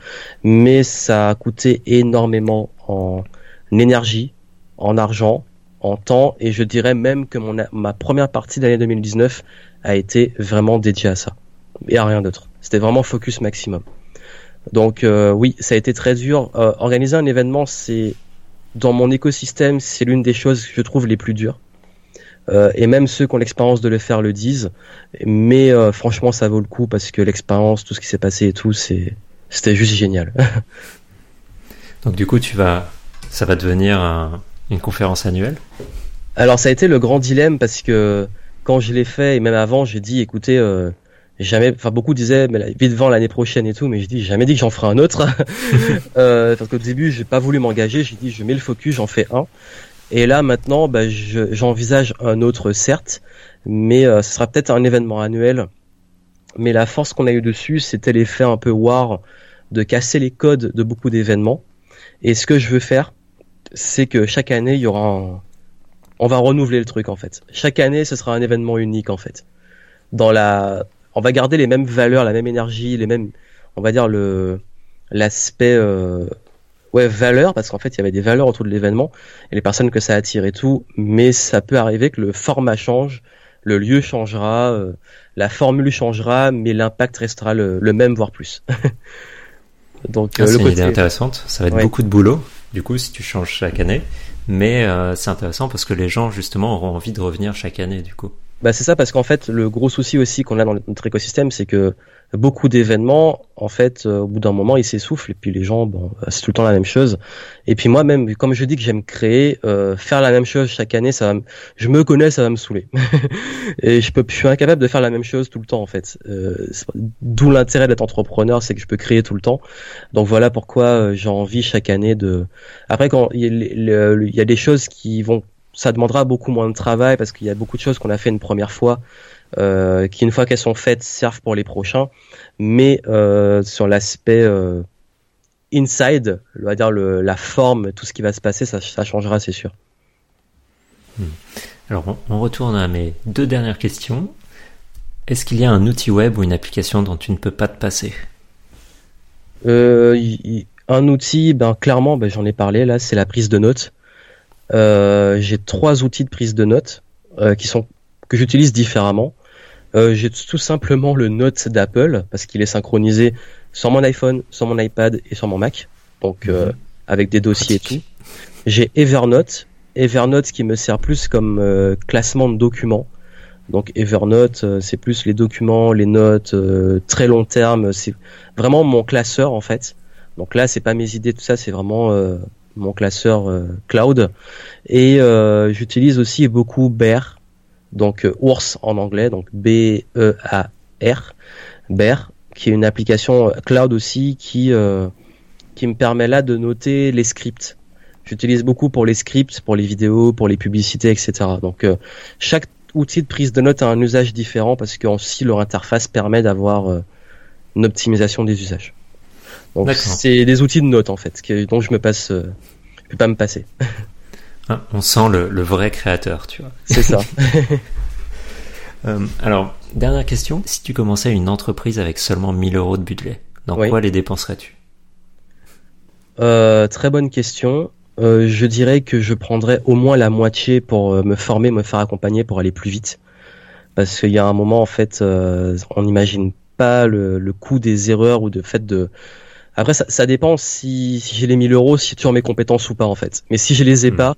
Mais ça a coûté énormément en énergie, en argent, en temps, et je dirais même que mon, ma première partie d'année 2019 a été vraiment dédiée à ça, et à rien d'autre. C'était vraiment focus maximum. Donc euh, oui, ça a été très dur. Euh, organiser un événement, c'est dans mon écosystème, c'est l'une des choses que je trouve les plus dures. Euh, et même ceux qui ont l'expérience de le faire le disent. Mais euh, franchement, ça vaut le coup parce que l'expérience, tout ce qui s'est passé et tout, c'est c'était juste génial. (laughs) Donc du coup, tu vas, ça va devenir une conférence annuelle? Alors ça a été le grand dilemme parce que quand je l'ai fait et même avant, j'ai dit, écoutez, euh, jamais, enfin beaucoup disaient, mais vite devant l'année prochaine et tout, mais je dis, jamais dit que j'en ferai un autre. (laughs) (laughs) euh, parce qu'au début, j'ai pas voulu m'engager, j'ai dit, je mets le focus, j'en fais un. Et là maintenant, bah, j'envisage un autre certes, mais euh, ce sera peut-être un événement annuel. Mais la force qu'on a eu dessus, c'était l'effet un peu war de casser les codes de beaucoup d'événements. Et ce que je veux faire, c'est que chaque année, il y aura un... On va renouveler le truc en fait. Chaque année, ce sera un événement unique en fait. Dans la, on va garder les mêmes valeurs, la même énergie, les mêmes, on va dire le l'aspect euh, ouais, valeur, parce qu'en fait, il y avait des valeurs autour de l'événement et les personnes que ça attire et tout, mais ça peut arriver que le format change, le lieu changera, euh, la formule changera, mais l'impact restera le, même, voire plus. (laughs) Donc, ah, euh, c'est une idée intéressante. Ça va être beaucoup de boulot, du coup, si tu changes chaque année. Mais euh, c'est intéressant parce que les gens, justement, auront envie de revenir chaque année, du coup. Bah c'est ça parce qu'en fait le gros souci aussi qu'on a dans notre écosystème c'est que beaucoup d'événements en fait euh, au bout d'un moment ils s'essoufflent et puis les gens bon bah, c'est tout le temps la même chose. Et puis moi même comme je dis que j'aime créer euh, faire la même chose chaque année ça va je me connais ça va me saouler. (laughs) Et je peux je suis incapable de faire la même chose tout le temps en fait. Euh, d'où l'intérêt d'être entrepreneur c'est que je peux créer tout le temps. Donc voilà pourquoi euh, j'ai envie chaque année de après quand il y a des choses qui vont ça demandera beaucoup moins de travail parce qu'il y a beaucoup de choses qu'on a fait une première fois euh, qui une fois qu'elles sont faites servent pour les prochains. Mais euh, sur l'aspect euh, inside on va dire le, la forme tout ce qui va se passer ça, ça changera c'est sûr. Hmm. alors on retourne à mes deux dernières questions. Est-ce qu'il y a un outil web ou une application dont tu ne peux pas te passer? Euh, un outil ben clairement ben, j'en ai parlé là c'est la prise de notes. Euh, j'ai trois outils de prise de notes euh, qui sont que j'utilise différemment. Euh, j'ai tout simplement le Note d'Apple parce qu'il est synchronisé sur mon iPhone, sur mon iPad et sur mon Mac, donc euh, mhm. avec des dossiers et tout. J'ai Evernote, Evernote qui me sert plus comme euh, classement de documents. Donc Evernote, euh, c'est plus les documents, les notes très long terme. C'est vraiment mon classeur en fait. Donc là, c'est pas mes idées, tout ça, c'est vraiment mon classeur euh, cloud. Et euh, j'utilise aussi beaucoup Bear, donc euh, ours en anglais, donc B-E-A-R, Bear, qui est une application cloud aussi qui qui me permet là de noter les scripts. J'utilise beaucoup pour les scripts, pour les vidéos, pour les publicités, etc. Donc chaque outil de prise de notes a un usage différent parce que aussi leur interface permet d'avoir une optimisation des usages. Donc c'est des outils de notes en fait, dont je me passe, euh, je peux pas me passer. (laughs) Ah, on sent le, vrai créateur, tu vois. C'est ça. (laughs) Euh, alors, dernière question. Si tu commençais une entreprise avec seulement 1000 euros de budget, dans quoi les dépenserais-tu? Euh, Très bonne question. je dirais que je prendrais au moins la moitié pour me former, me faire accompagner pour aller plus vite. Parce qu'il y a un moment, en fait, on n'imagine pas le, le coût des erreurs ou de fait de après, ça, ça dépend si, si j'ai les 1000 euros, si tu as mes compétences ou pas en fait. Mais si je les ai hmm. pas,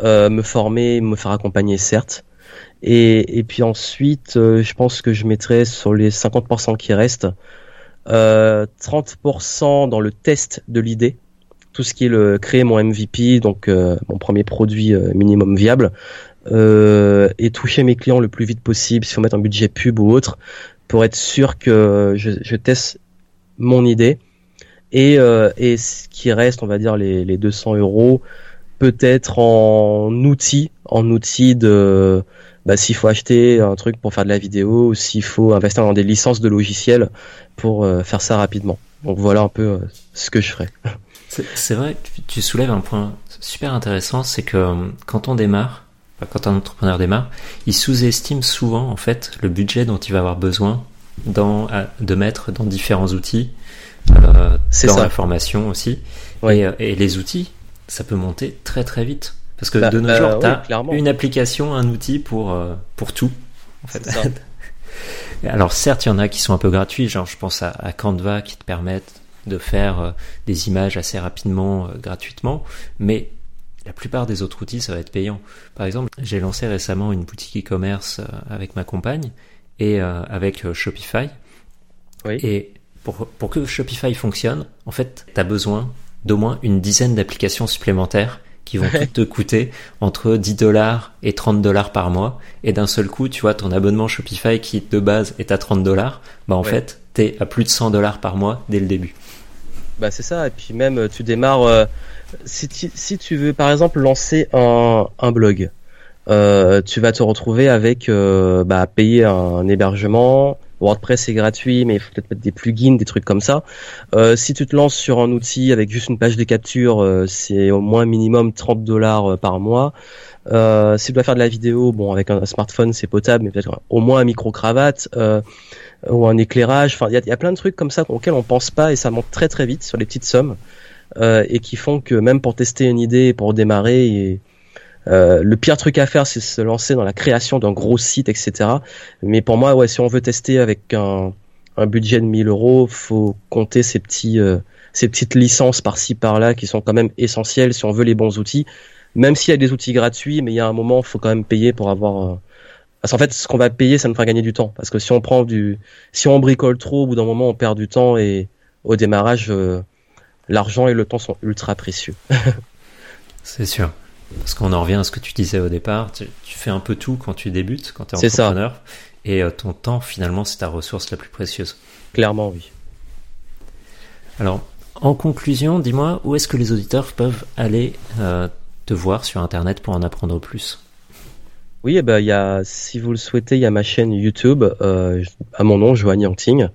euh, me former, me faire accompagner, certes. Et, et puis ensuite, euh, je pense que je mettrai sur les 50% qui restent, euh, 30% dans le test de l'idée, tout ce qui est le créer mon MVP, donc euh, mon premier produit euh, minimum viable, et toucher mes clients le plus vite possible, si on met un budget pub ou autre, pour être sûr que je, je teste mon idée et, euh, et ce qui reste, on va dire les, les 200 euros, peut-être en outils, en outils de bah, s'il faut acheter un truc pour faire de la vidéo, ou s'il faut investir dans des licences de logiciels pour euh, faire ça rapidement. Donc voilà un peu euh, ce que je ferais. (laughs) C'est vrai, tu soulèves un point super intéressant, c'est que quand on démarre, quand un entrepreneur démarre, il sous-estime souvent en fait le budget dont il va avoir besoin de mettre dans différents outils euh, dans la formation aussi. Et, euh, et, les outils, ça peut monter très très vite. Parce que bah, de nos bah, jours, tu as une application, un outil pour, euh, pour tout. En fait. (laughs) Alors certes, il y en a qui sont un peu gratuits, genre je pense à, à Canva qui te permettent de faire euh, des images assez rapidement, gratuitement, mais la plupart des autres outils, ça va être payant. Par exemple, j'ai lancé récemment une boutique e-commerce avec ma compagne et avec Shopify. Oui. Et pour, pour que Shopify fonctionne, en fait, tu as besoin d'au moins une dizaine d'applications supplémentaires qui vont te coûter entre 10 dollars et 30 dollars par mois. Et d'un seul coup, tu vois, ton abonnement Shopify qui de base est à 30 dollars, bah en fait, t'es à plus de 100 dollars par mois dès le début. Bah c'est ça. Et puis même, tu démarres. Euh, si, tu, si tu veux, par exemple, lancer un, un blog, euh, tu vas te retrouver avec euh, bah, payer un hébergement, WordPress est gratuit, mais il faut peut-être mettre des plugins, des trucs comme ça. Euh, si tu te lances sur un outil avec juste une page de capture, euh, c'est au moins minimum 30 dollars euh, par mois. Si tu dois faire de la vidéo, bon, avec un, smartphone, c'est potable, mais peut-être au moins un micro-cravate ou un éclairage. Enfin, il y a, plein de trucs comme ça auxquels on pense pas et ça monte très très vite sur les petites sommes et qui font que même pour tester une idée, pour démarrer, et, euh, le pire truc à faire, c'est se lancer dans la création d'un gros site, etc. Mais pour moi, ouais, si on veut tester avec un, un budget de 1000 euros, faut compter ces petits, euh, ces petites licences par-ci par-là qui sont quand même essentielles si on veut les bons outils. Même s'il y a des outils gratuits, mais il y a un moment, faut quand même payer pour avoir Parce qu'en fait, ce qu'on va payer, ça nous fera gagner du temps. Parce que si on prend du, si on bricole trop, au bout d'un moment, on perd du temps et au démarrage, euh, l'argent et le temps sont ultra précieux. (laughs) C'est sûr. Parce qu'on en revient à ce que tu disais au départ. Tu, fais un peu tout quand tu débutes, quand tu es entrepreneur. Ça. Et euh, ton temps, finalement, c'est ta ressource la plus précieuse. Clairement, oui. Alors, en conclusion, dis-moi, où est-ce que les auditeurs peuvent aller euh, te voir sur Internet pour en apprendre plus? Oui, eh ben, y a, si vous le souhaitez, il y a ma chaîne YouTube euh, à mon nom, Joanne Yangting.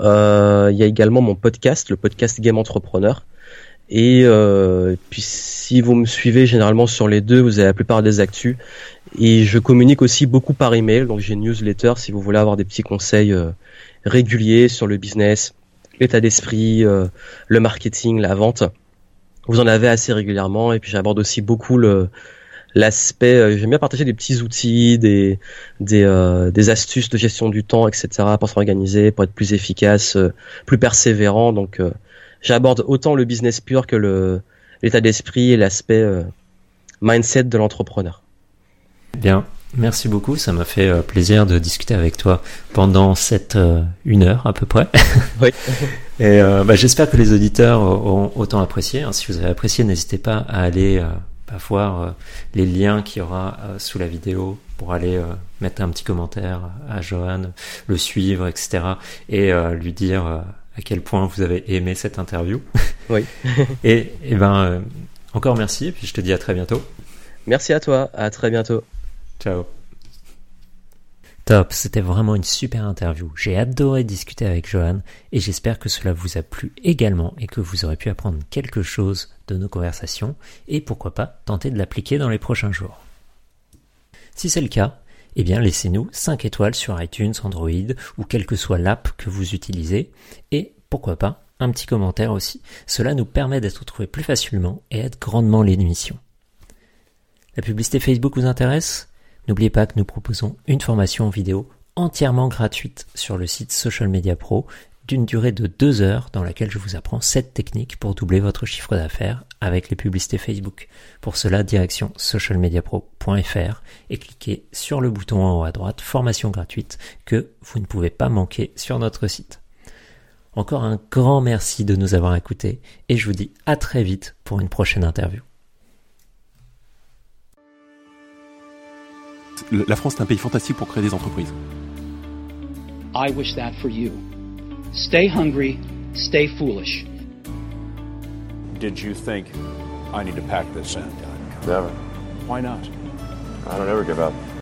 Il y a également mon podcast, le podcast Game Entrepreneur. Et puis si vous me suivez généralement sur les deux, vous avez la plupart des actus. Et je communique aussi beaucoup par email, donc j'ai une newsletter si vous voulez avoir des petits conseils euh, réguliers sur le business, l'état d'esprit, euh, le marketing, la vente. Vous en avez assez régulièrement et puis j'aborde aussi beaucoup le l'aspect. Euh, j'aime bien partager des petits outils, des des, des astuces de gestion du temps, etc. pour s'organiser, pour être plus efficace, plus persévérant. Donc j'aborde autant le business pur que le l'état d'esprit et l'aspect mindset de l'entrepreneur. Bien, merci beaucoup. Ça m'a fait euh, plaisir de discuter avec toi pendant cette euh, une heure à peu près. Oui. (laughs) Et euh, bah, j'espère que les auditeurs auront autant apprécié. Hein. Si vous avez apprécié, n'hésitez pas à aller bah, voir les liens qu'il y aura sous la vidéo pour aller mettre un petit commentaire à Johan, le suivre, etc. Et lui dire à quel point vous avez aimé cette interview. Oui. (laughs) et, et ben encore merci. Et puis je te dis à très bientôt. Merci à toi. À très bientôt. Ciao. Top, c'était vraiment une super interview. J'ai adoré discuter avec Johan et j'espère que cela vous a plu également et que vous aurez pu apprendre quelque chose de nos conversations et pourquoi pas tenter de l'appliquer dans les prochains jours. Si c'est le cas, eh bien laissez-nous 5 étoiles sur iTunes, Android ou quelle que soit l'app que vous utilisez et pourquoi pas un petit commentaire aussi. Cela nous permet d'être trouvés plus facilement et aide grandement l'émission. La publicité Facebook vous intéresse? N'oubliez pas que nous proposons une formation vidéo entièrement gratuite sur le site Social Media Pro d'une durée de deux heures dans laquelle je vous apprends 7 techniques pour doubler votre chiffre d'affaires avec les publicités Facebook. Pour cela, direction socialmediapro.fr et cliquez sur le bouton en haut à droite formation gratuite que vous ne pouvez pas manquer sur notre site. Encore un grand merci de nous avoir écoutés et je vous dis à très vite pour une prochaine interview. La France est un pays fantastique pour créer des entreprises. I wish that for you. Stay hungry, stay foolish. Did you think I need to pack this in? Never. Why not? I don't ever give up.